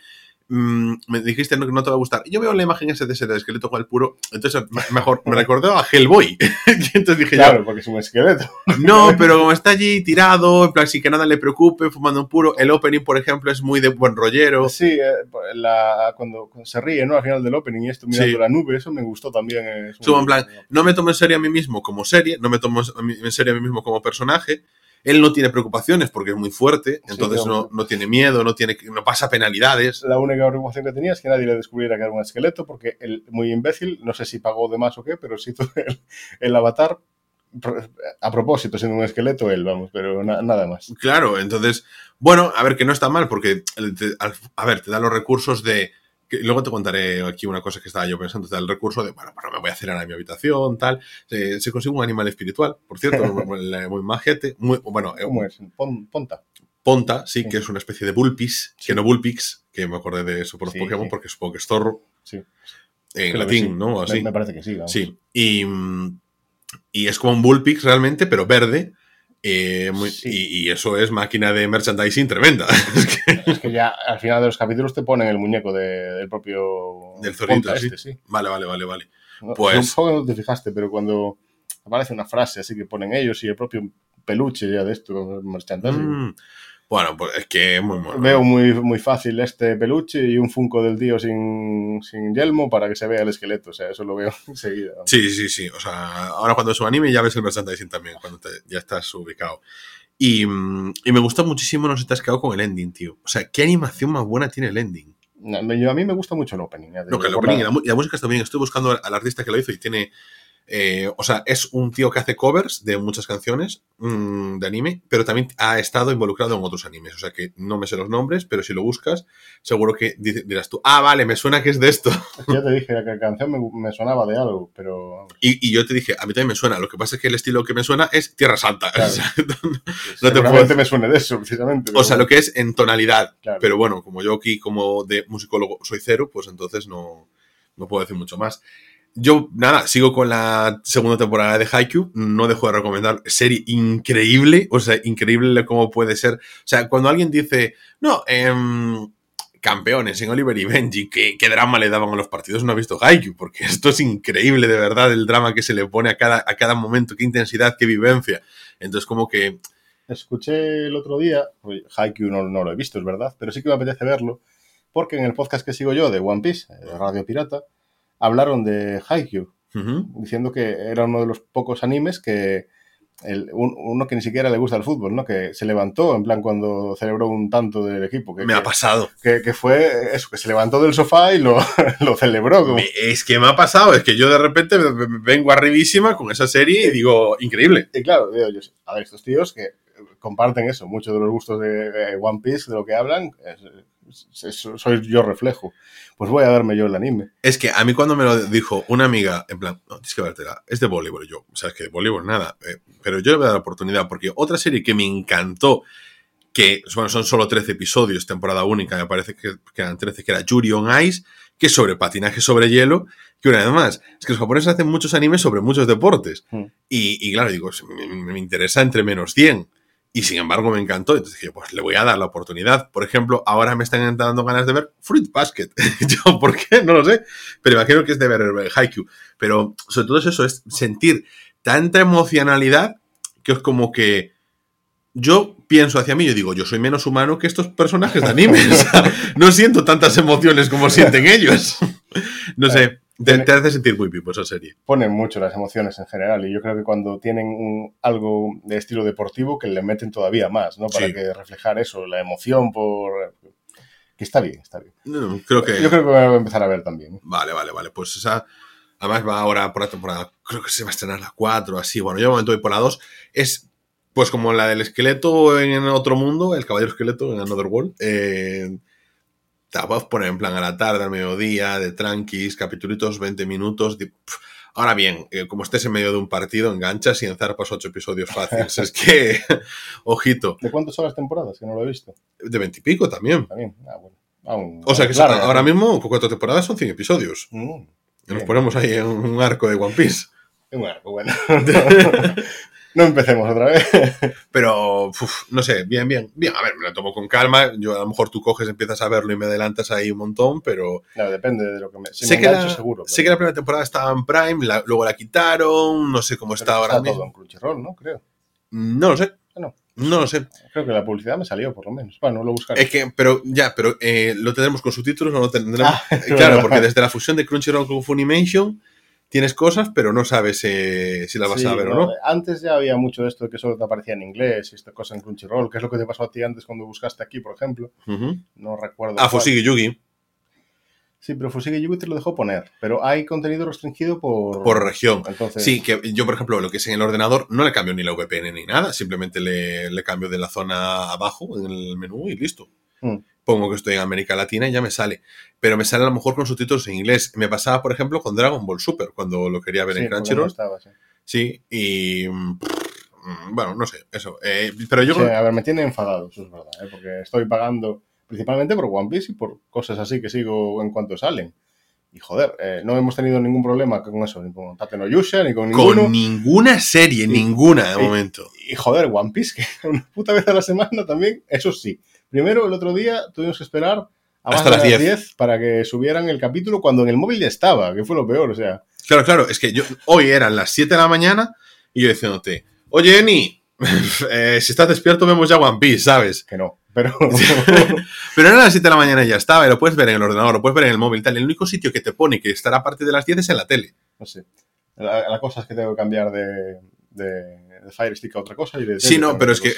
Speaker 1: mm, me dijiste no, que no te va a gustar, yo veo la imagen ese de ese esqueleto con el puro, entonces me- mejor me recordó a Hellboy. Entonces dije
Speaker 2: Claro, porque es un esqueleto.
Speaker 1: no, pero como está allí tirado, en plan, sin que nada le preocupe, fumando un puro, el opening, por ejemplo, es muy de buen rollero.
Speaker 2: Sí, eh, la, cuando, cuando se ríe, ¿no? Al final del opening y esto mirando
Speaker 1: Sí.
Speaker 2: la nube, eso me gustó también. eh, es
Speaker 1: Subo
Speaker 2: muy-
Speaker 1: en plan, no me tomo en serio a mí mismo como serie, no me tomo en serio a mí mismo como personaje. Él no tiene preocupaciones porque es muy fuerte, entonces
Speaker 2: Sí,
Speaker 1: no,
Speaker 2: no.
Speaker 1: tiene miedo, no, tiene, no pasa penalidades.
Speaker 2: La única preocupación que tenía es que nadie le descubriera que era un esqueleto, porque el muy imbécil, no sé si pagó de más o qué, pero sí hizo el, el avatar a propósito, siendo un esqueleto él, vamos, pero na- nada más.
Speaker 1: Claro, entonces, bueno, a ver, que no está mal, porque, te- a ver, te da los recursos de. Que luego te contaré aquí una cosa que estaba yo pensando, el recurso de, bueno, bueno, me voy a hacer a mi habitación, tal. Se, se consigue un animal espiritual, por cierto, muy, muy majete, muy, bueno, eh,
Speaker 2: ¿Cómo es? Pon- ponta.
Speaker 1: Ponta, sí,
Speaker 2: Sí.
Speaker 1: que es una especie de Bulpix, que no Bulpix, que me acordé de eso por los
Speaker 2: Sí,
Speaker 1: Pokémon,
Speaker 2: sí.
Speaker 1: porque supongo que es zorro.
Speaker 2: Sí.
Speaker 1: en
Speaker 2: Creo
Speaker 1: latín,
Speaker 2: sí.
Speaker 1: ¿no?
Speaker 2: Me-
Speaker 1: así.
Speaker 2: Me, parece que sí. vamos.
Speaker 1: Sí. Y, y es como un Bullpix realmente, pero verde. Eh, muy-
Speaker 2: Sí.
Speaker 1: y, y eso es máquina de merchandising tremenda. Es que-
Speaker 2: Es que ya al final de los capítulos te ponen el muñeco de- del propio.
Speaker 1: Del zorrito, sí.
Speaker 2: este, sí.
Speaker 1: vale, vale, vale, vale.
Speaker 2: No,
Speaker 1: Pues-
Speaker 2: no te fijaste, pero cuando aparece una frase así que ponen ellos y el propio peluche ya de esto, merchandising.
Speaker 1: Mm, bueno, pues es que es muy bueno.
Speaker 2: Veo muy, muy fácil este peluche y un Funko del tío sin, sin yelmo para que se vea el esqueleto. O sea, eso lo veo enseguida.
Speaker 1: Sí, sí, sí. O sea, ahora cuando es un anime ya ves el merchandising también, cuando te- ya estás ubicado. Y, mm, y me gusta muchísimo, no sé, te has quedado con el ending, tío. O sea, qué animación más buena tiene el ending.
Speaker 2: No, yo- a mí me gusta mucho el opening.
Speaker 1: No, que el opening y
Speaker 2: la-
Speaker 1: y la música está bien. Estoy buscando al artista que lo hizo y tiene. Eh, o sea, es un tío que hace covers de muchas canciones mm, de anime, pero también ha estado involucrado en otros animes. O sea que no me sé los nombres, pero si lo buscas, seguro que dirás tú, ah, vale, me suena que es de esto.
Speaker 2: Ya te dije que la canción me, me sonaba de algo, pero
Speaker 1: Y, y yo te dije, a mí también me suena. Lo que pasa es que el estilo que me suena es Tierra Santa.
Speaker 2: Claro.
Speaker 1: O sea,
Speaker 2: seguramente
Speaker 1: puedo-
Speaker 2: me suene de eso, precisamente.
Speaker 1: O sea, lo que es en tonalidad.
Speaker 2: Claro.
Speaker 1: Pero bueno, como yo aquí, como de musicólogo, soy cero, pues entonces no, no puedo decir mucho más. Yo, nada, sigo con la segunda temporada de Haikyuu. No dejo de recomendar. Serie increíble. O sea, increíble cómo puede ser. O sea, cuando alguien dice, no, em, campeones en Oliver y Benji, ¿qué, drama le daban a los partidos, no ha visto Haikyuu, porque esto es increíble de verdad, el drama que se le pone a cada, a cada momento, qué intensidad, qué vivencia. Entonces, como que
Speaker 2: Escuché el otro día, Haikyuu no, no lo he visto, es verdad, pero sí que me apetece verlo, porque en el podcast que sigo yo de One Piece, eh, Radio Pirata, hablaron de Haikyuu,
Speaker 1: ujú,
Speaker 2: diciendo que era uno de los pocos animes que el- un- uno que ni siquiera le gusta el fútbol, ¿no? Que se levantó en plan cuando celebró un tanto del equipo, que,
Speaker 1: me ha pasado.
Speaker 2: que- que fue eso, que se levantó del sofá y lo, lo celebró. Como,
Speaker 1: Me- Es que me ha pasado, es que yo de repente vengo arribísima con esa serie y digo, increíble.
Speaker 2: Y claro, digo yo, a ver, estos tíos que comparten eso, muchos de los gustos de One Piece, de lo que hablan, es- soy yo reflejo. Pues voy a verme yo el anime.
Speaker 1: Es que a mí cuando me lo dijo una amiga, en plan, no, tienes que vértela, es de voleibol, y yo, o sea, es que de voleibol nada, eh, pero yo le voy a dar la oportunidad porque otra serie que me encantó, que bueno, son solo 13 episodios, temporada única, me parece que, que eran 13, que era Yuri on Ice, que es sobre patinaje sobre hielo, que una vez más, es que los japoneses hacen muchos animes sobre muchos deportes.
Speaker 2: Hmm.
Speaker 1: Y, y claro, digo, me, me interesa entre menos 100. Y sin embargo me encantó. Entonces dije, pues le voy a dar la oportunidad. Por ejemplo, ahora me están dando ganas de ver Fruit Basket. Yo, ¿por qué? No lo sé. Pero imagino que es de ver el Haikyuu. Pero sobre todo es eso, es sentir tanta emocionalidad que es como que yo pienso hacia mí, yo digo, yo soy menos humano que estos personajes de anime. No siento tantas emociones como sienten ellos. No sé, te, te hace sentir muy vivo esa serie.
Speaker 2: Ponen mucho las emociones en general y yo creo que cuando tienen un- algo de estilo deportivo que le meten todavía más, ¿no? Para
Speaker 1: Sí.
Speaker 2: que reflejar eso, la emoción por... Que está bien, está bien.
Speaker 1: No, Creo que...
Speaker 2: Yo creo que voy a empezar a ver también.
Speaker 1: Vale, vale, vale. Pues esa. Además va ahora por la temporada. Creo que se va a estrenar la 4, así. Bueno, yo de momento voy por la 2. Es pues como la del esqueleto en otro mundo, el caballero esqueleto en Another World. Eh, te la puedes poner en plan a la tarde, al mediodía, de tranquis, capitulitos, 20 minutos. de-. Ahora bien, eh, como estés en medio de un partido, enganchas y enzarpas 8 episodios fáciles. es que, ojito,
Speaker 2: ¿De cuántas son las temporadas? Que no lo he visto.
Speaker 1: de 20 y pico también.
Speaker 2: También. Ah, bueno. Aún-
Speaker 1: O sea que ahora mismo, con cuatro temporadas, son 100 episodios.
Speaker 2: Mm,
Speaker 1: Y nos ponemos ahí en un arco de One Piece.
Speaker 2: Bueno, pues bueno. No empecemos otra vez.
Speaker 1: Pero, uf, no sé, bien, bien, bien. A ver, me lo tomo con calma. Yo a lo mejor tú coges, empiezas a verlo y me adelantas ahí un montón, pero
Speaker 2: No, depende de lo que me... Si
Speaker 1: sé,
Speaker 2: me
Speaker 1: que
Speaker 2: engancho,
Speaker 1: la,
Speaker 2: seguro.
Speaker 1: sé que la primera temporada estaba en Prime, la- luego la quitaron, no sé cómo está ahora
Speaker 2: todo
Speaker 1: mismo.
Speaker 2: en Crunchyroll, ¿no? Creo.
Speaker 1: No lo sé,
Speaker 2: Ah, no.
Speaker 1: no lo sé.
Speaker 2: Creo que la publicidad me salió, por lo menos. Bueno, lo buscaré.
Speaker 1: Es que, pero ya, pero eh, lo tendremos con subtítulos, no lo tendremos.
Speaker 2: Ah,
Speaker 1: claro, porque desde la fusión de Crunchyroll con Funimation tienes cosas, pero no sabes eh, si las vas
Speaker 2: Sí,
Speaker 1: a ver o
Speaker 2: no,
Speaker 1: no.
Speaker 2: Antes ya había mucho de esto de que solo te aparecía en inglés y esta cosa en Crunchyroll, que es lo que te pasó a ti antes cuando buscaste aquí, por ejemplo. No recuerdo.
Speaker 1: Ah,
Speaker 2: cuál.
Speaker 1: Fushigi Yugi,
Speaker 2: Sí, pero Fushigi Yugi te lo dejó poner. Pero hay contenido restringido por...
Speaker 1: por región.
Speaker 2: Entonces,
Speaker 1: Sí, que yo, por ejemplo, lo que es en el ordenador, no le cambio ni la VPN ni nada, simplemente le, le cambio de la zona abajo en el menú y listo.
Speaker 2: Mm.
Speaker 1: Pongo que estoy en América Latina y ya me sale. Pero me sale a lo mejor con subtítulos en inglés. Me pasaba, por ejemplo, con Dragon Ball Super, cuando lo quería ver
Speaker 2: sí,
Speaker 1: en Crunchyroll.
Speaker 2: sí.
Speaker 1: Sí, y. mm, mm, Bueno, no sé, eso. Eh, pero yo
Speaker 2: Sí,
Speaker 1: creo-
Speaker 2: a ver, me tiene enfadado, eso es verdad, ¿eh? porque estoy pagando principalmente por One Piece y por cosas así que sigo en cuanto salen. Y joder, eh, no hemos tenido ningún problema con eso, ni con Tate no Yusha, ni con ninguno.
Speaker 1: Con ninguna serie, ninguna de
Speaker 2: y-
Speaker 1: momento.
Speaker 2: Y joder, One Piece, que una puta vez a la semana también, eso sí. Primero, el otro día tuvimos que esperar a más
Speaker 1: Hasta
Speaker 2: de
Speaker 1: las 10.
Speaker 2: 10 para que subieran el capítulo cuando en el móvil ya estaba, que fue lo peor, o sea.
Speaker 1: Claro, claro, es que yo hoy eran las 7 de la mañana y yo diciéndote, oye, Eni, eh, si estás despierto vemos ya One Piece, ¿sabes?
Speaker 2: Que no, pero...
Speaker 1: Pero eran las 7 de la mañana y ya estaba, y lo puedes ver en el ordenador, lo puedes ver en el móvil, tal. El único sitio que te pone que estará a partir de las 10 es en la tele.
Speaker 2: no sé. La, la cosa es que tengo que cambiar de, de, de Fire Stick a otra cosa y de
Speaker 1: Sí, no, pero es que,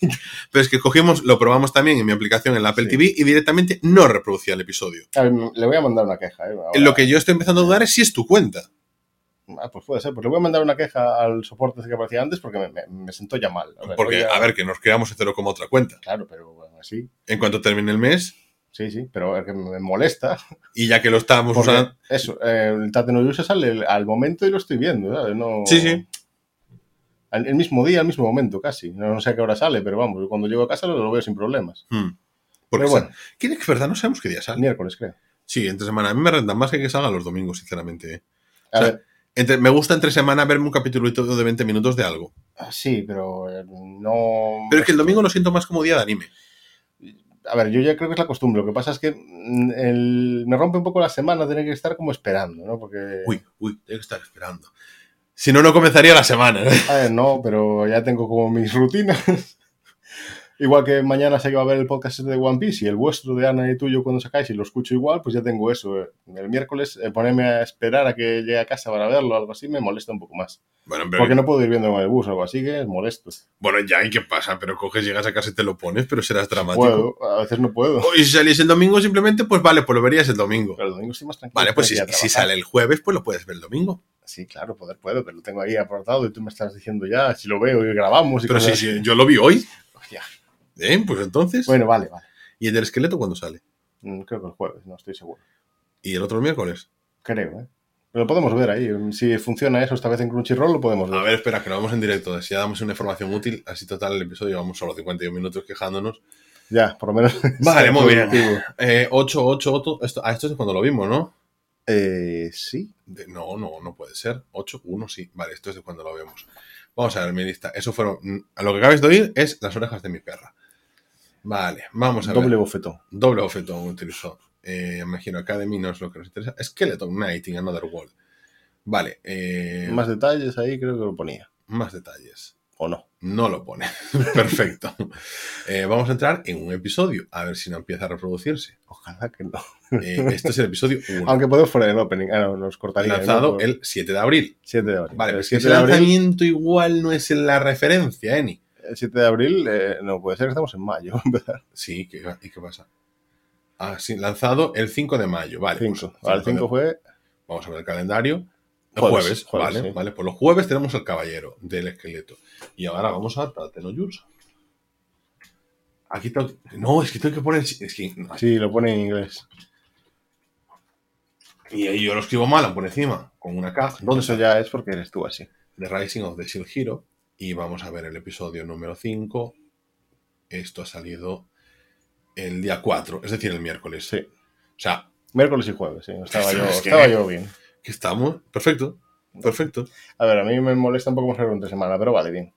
Speaker 1: pero es que cogimos, lo probamos también en mi aplicación en la Apple
Speaker 2: Sí.
Speaker 1: TV y directamente no reproducía el episodio.
Speaker 2: A ver, le voy a mandar una queja, ¿eh? Ahora.
Speaker 1: Lo que yo estoy empezando a dudar es si es tu cuenta.
Speaker 2: Ah, pues puede ser, pues le voy a mandar una queja al soporte que aparecía antes porque me, me, me sentó ya mal. A ver,
Speaker 1: Porque, a ver, que nos creamos en cero como otra cuenta.
Speaker 2: Claro, pero bueno, así,
Speaker 1: En cuanto termine el mes,
Speaker 2: sí, sí, pero es que me molesta.
Speaker 1: y ya que lo estábamos usando.
Speaker 2: eso, eh, el Tate no sale al momento y lo estoy viendo, ¿sabes? No,
Speaker 1: Sí, sí.
Speaker 2: Al, el mismo día, al mismo momento, casi. No, no sé a qué hora sale, pero vamos, cuando llego a casa lo, lo veo sin problemas.
Speaker 1: Hmm. Porque
Speaker 2: Pero bueno,
Speaker 1: ¿Quién es que verdad? No sabemos qué día sale.
Speaker 2: miércoles, creo.
Speaker 1: Sí, entre semana. A mí me renta más que que salga los domingos, sinceramente. ¿eh?
Speaker 2: A
Speaker 1: O sea,
Speaker 2: ver,
Speaker 1: Entre, me gusta entre semana verme un capítulo de 20 minutos de algo.
Speaker 2: ah, sí, pero eh, no...
Speaker 1: Pero es que el domingo lo siento más como día de anime.
Speaker 2: A ver, yo ya creo que es la costumbre. Lo que pasa es que mm, el- me rompe un poco la semana tener que estar como esperando, ¿no? Porque...
Speaker 1: Uy, uy, tengo que estar esperando. Si no, no comenzaría la semana. ¿eh?
Speaker 2: A ver, no, pero ya tengo como mis rutinas. igual que mañana sé que va a haber el podcast de One Piece y el vuestro de Ana y tuyo cuando sacáis y lo escucho igual, pues ya tengo eso. eh. El miércoles eh, ponerme a esperar a que llegue a casa para verlo o algo así me molesta un poco más.
Speaker 1: Bueno, pero-
Speaker 2: Porque no puedo ir viendo en el bus o algo así que es molesto.
Speaker 1: bueno, ya, ¿y qué pasa? Pero coges, llegas a casa y te lo pones, pero serás dramático.
Speaker 2: Puedo, a veces no puedo.
Speaker 1: O, Y si salís el domingo simplemente, pues vale, pues lo verías el domingo.
Speaker 2: Pero el domingo estoy más tranquilo.
Speaker 1: Vale, pues si, si sale el jueves, pues lo puedes ver el domingo.
Speaker 2: Sí, claro, poder puedo, pero lo tengo ahí apartado y tú me estás diciendo ya si lo veo y grabamos y
Speaker 1: Pero sí, sí, yo lo vi hoy.
Speaker 2: Hostia.
Speaker 1: ¿Eh? Pues entonces.
Speaker 2: Bueno, vale, vale.
Speaker 1: ¿Y el del esqueleto cuándo sale?
Speaker 2: Mm, Creo que el jueves, no estoy seguro.
Speaker 1: ¿Y el otro miércoles?
Speaker 2: Creo, ¿eh? Pero lo podemos ver ahí. Si funciona eso esta vez en Crunchyroll, lo podemos ver.
Speaker 1: A ver, espera, que lo vamos en directo. Si ya damos una información útil, así total el episodio, vamos solo 51 minutos quejándonos.
Speaker 2: Ya, por lo menos.
Speaker 1: Vale, muy bien.
Speaker 2: productivo.
Speaker 1: Eh, 8, 8, 8. Esto, ah, esto es cuando lo vimos, ¿no?
Speaker 2: Eh, sí.
Speaker 1: De- no, no, no puede ser. 8, 1, sí. Vale, esto es de cuando lo vemos. Vamos a ver mi lista. Eso fueron. A lo que acabáis de oír es las orejas de mi perra. Vale, vamos a
Speaker 2: Doble
Speaker 1: ver.
Speaker 2: bofetón.
Speaker 1: Doble bofetón utilizó. Eh, imagino Academy no es lo que nos interesa. Skeleton Knight in Another World. Vale, eh,
Speaker 2: Más detalles ahí creo que lo ponía.
Speaker 1: más detalles.
Speaker 2: ¿O no?
Speaker 1: No lo pone. Perfecto. Eh, vamos a entrar en un episodio, a ver si no empieza a reproducirse.
Speaker 2: Ojalá que no.
Speaker 1: Eh, este es el episodio 1,
Speaker 2: Aunque podemos poner el opening. Ah, no, nos cortaría.
Speaker 1: lanzado
Speaker 2: ¿no?
Speaker 1: el 7 de abril.
Speaker 2: 7 de abril.
Speaker 1: Vale,
Speaker 2: el
Speaker 1: pero es que
Speaker 2: 7
Speaker 1: ese
Speaker 2: de abril.
Speaker 1: lanzamiento igual no es en la referencia, Eni.
Speaker 2: El 7 de abril, eh, no, puede ser que estamos en mayo.
Speaker 1: Sí, ¿qué, ¿y qué pasa? Ah, sí, lanzado el 5 de mayo, vale.
Speaker 2: 5.
Speaker 1: pues,
Speaker 2: Al 5
Speaker 1: de-
Speaker 2: fue.
Speaker 1: Vamos a ver el calendario.
Speaker 2: Jueves,
Speaker 1: jueves,
Speaker 2: jueves,
Speaker 1: vale,
Speaker 2: sí.
Speaker 1: vale. Pues los jueves tenemos el caballero del esqueleto. Y ahora vamos a Tateno Yursa. Aquí tengo No, es que tengo que poner. Es que,
Speaker 2: Sí, lo pone en inglés.
Speaker 1: Y ahí yo lo escribo mal, lo pone encima, con una K. ¿Dónde
Speaker 2: Eso
Speaker 1: está?
Speaker 2: ya es porque eres tú así.
Speaker 1: The Rising of the Shield Hero. Y vamos a ver el episodio número 5. Esto ha salido el día 4, es decir, el miércoles.
Speaker 2: Sí.
Speaker 1: O sea,
Speaker 2: Miércoles y jueves, sí. Estaba, yo,
Speaker 1: Es que-
Speaker 2: estaba yo bien.
Speaker 1: Que estamos. Perfecto. Perfecto.
Speaker 2: A ver, a mí me molesta un poco más entre semana, pero vale, bien.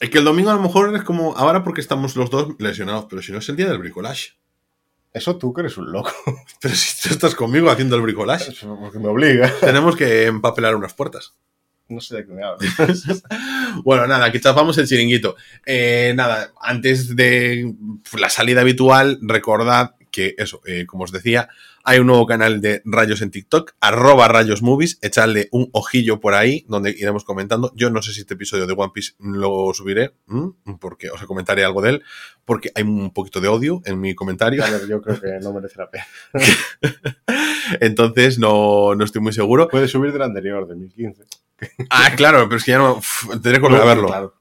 Speaker 1: Es que el domingo a lo mejor es como. Ahora porque estamos los dos lesionados, pero si no es el día del bricolage.
Speaker 2: Eso tú que eres un loco.
Speaker 1: Pero si tú estás conmigo haciendo el bricolage,
Speaker 2: Eso porque me obliga.
Speaker 1: tenemos que empapelar unas puertas.
Speaker 2: No sé de qué me hablas.
Speaker 1: Bueno, nada, aquí chafamos el chiringuito. Eh, nada, antes de la salida habitual, recordad que eso, eh, como os decía, hay un nuevo canal de Rayos en TikTok, arroba Rayos Movies, echadle un ojillo por ahí, donde iremos comentando. Yo no sé si este episodio de One Piece lo subiré, porque os comentaré algo de él, porque hay un poquito de odio en mi comentario.
Speaker 2: A ver, yo creo que no merece la pena.
Speaker 1: Entonces no, no estoy muy seguro.
Speaker 2: Puede subir del anterior, de 2015.
Speaker 1: Ah, claro, pero es que ya no. uf, tendré que volver a verlo.
Speaker 2: Claro.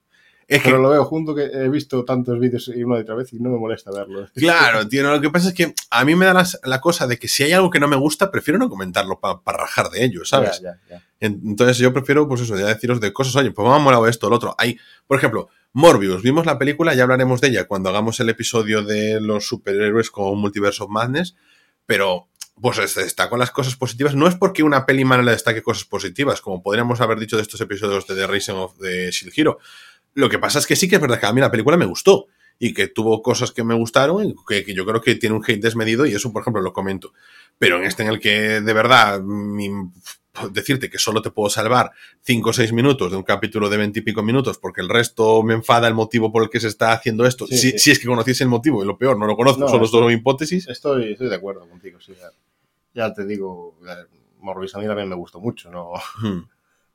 Speaker 1: Es que
Speaker 2: Pero lo veo junto que he visto tantos vídeos y una y otra vez y no me molesta verlo.
Speaker 1: Claro, tío, no, lo que pasa es que a mí me da las- la, cosa de que si hay algo que no me gusta, prefiero no comentarlo para rajar de ello, ¿sabes?
Speaker 2: Ya, ya, ya.
Speaker 1: En- Entonces yo prefiero, pues eso, ya deciros de cosas, oye, pues me ha molado esto, lo otro. Hay, por ejemplo, Morbius, vimos la película, ya hablaremos de ella cuando hagamos el episodio de los superhéroes con Multiverse of Madness, pero pues destaco las cosas positivas. No es porque una peli mala le destaque cosas positivas, como podríamos haber dicho de estos episodios de The Racing of the Shield Hero. Lo que pasa es que sí que es verdad que a mí la película me gustó y que tuvo cosas que me gustaron y que, que yo creo que tiene un hate desmedido y eso, por ejemplo, lo comento. Pero en este en el que de verdad mi, decirte que solo te puedo salvar 5 o 6 minutos de un capítulo de 20 y pico minutos porque el resto me enfada el motivo por el que se está haciendo esto.
Speaker 2: Sí,
Speaker 1: si,
Speaker 2: sí.
Speaker 1: si es que conociese el motivo, y lo peor, no lo conozco,
Speaker 2: No,
Speaker 1: solo
Speaker 2: es-
Speaker 1: solo hipótesis.
Speaker 2: Estoy, estoy de acuerdo contigo, sí. Ya, ya te digo, eh, Morbius a mí también me gustó mucho, ¿no?
Speaker 1: Hmm.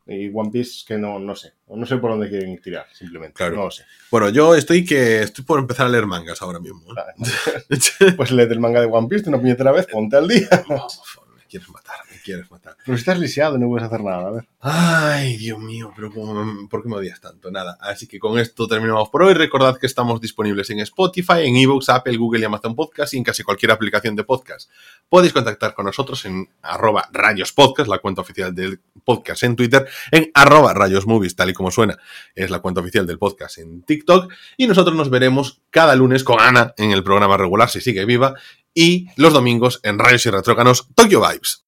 Speaker 2: Y One Piece que no, no sé. No sé por dónde quieren tirar, simplemente.
Speaker 1: Claro.
Speaker 2: No lo sé.
Speaker 1: Bueno, yo estoy que estoy por empezar a leer mangas ahora mismo. ¿eh?
Speaker 2: Pues léete el manga de One Piece de una puñetera vez, ponte al día.
Speaker 1: Me quieres matar, quieres matar.
Speaker 2: Pero si estás lisiado y no puedes hacer nada, a ver.
Speaker 1: Ay, Dios mío, pero ¿cómo- ¿por qué me odias tanto? Nada, así que con esto terminamos por hoy. Recordad que estamos disponibles en Spotify, en Evox, Apple, Google y Amazon Podcast y en casi cualquier aplicación de podcast. Podéis contactar con nosotros en arroba rayospodcast, la cuenta oficial del podcast en Twitter, en arroba rayosmovies, tal y como suena, es la cuenta oficial del podcast en TikTok. Y nosotros nos veremos cada lunes con Ana en el programa regular, si sigue viva, y los domingos en Rayos y Retrócanos Tokyo Vibes.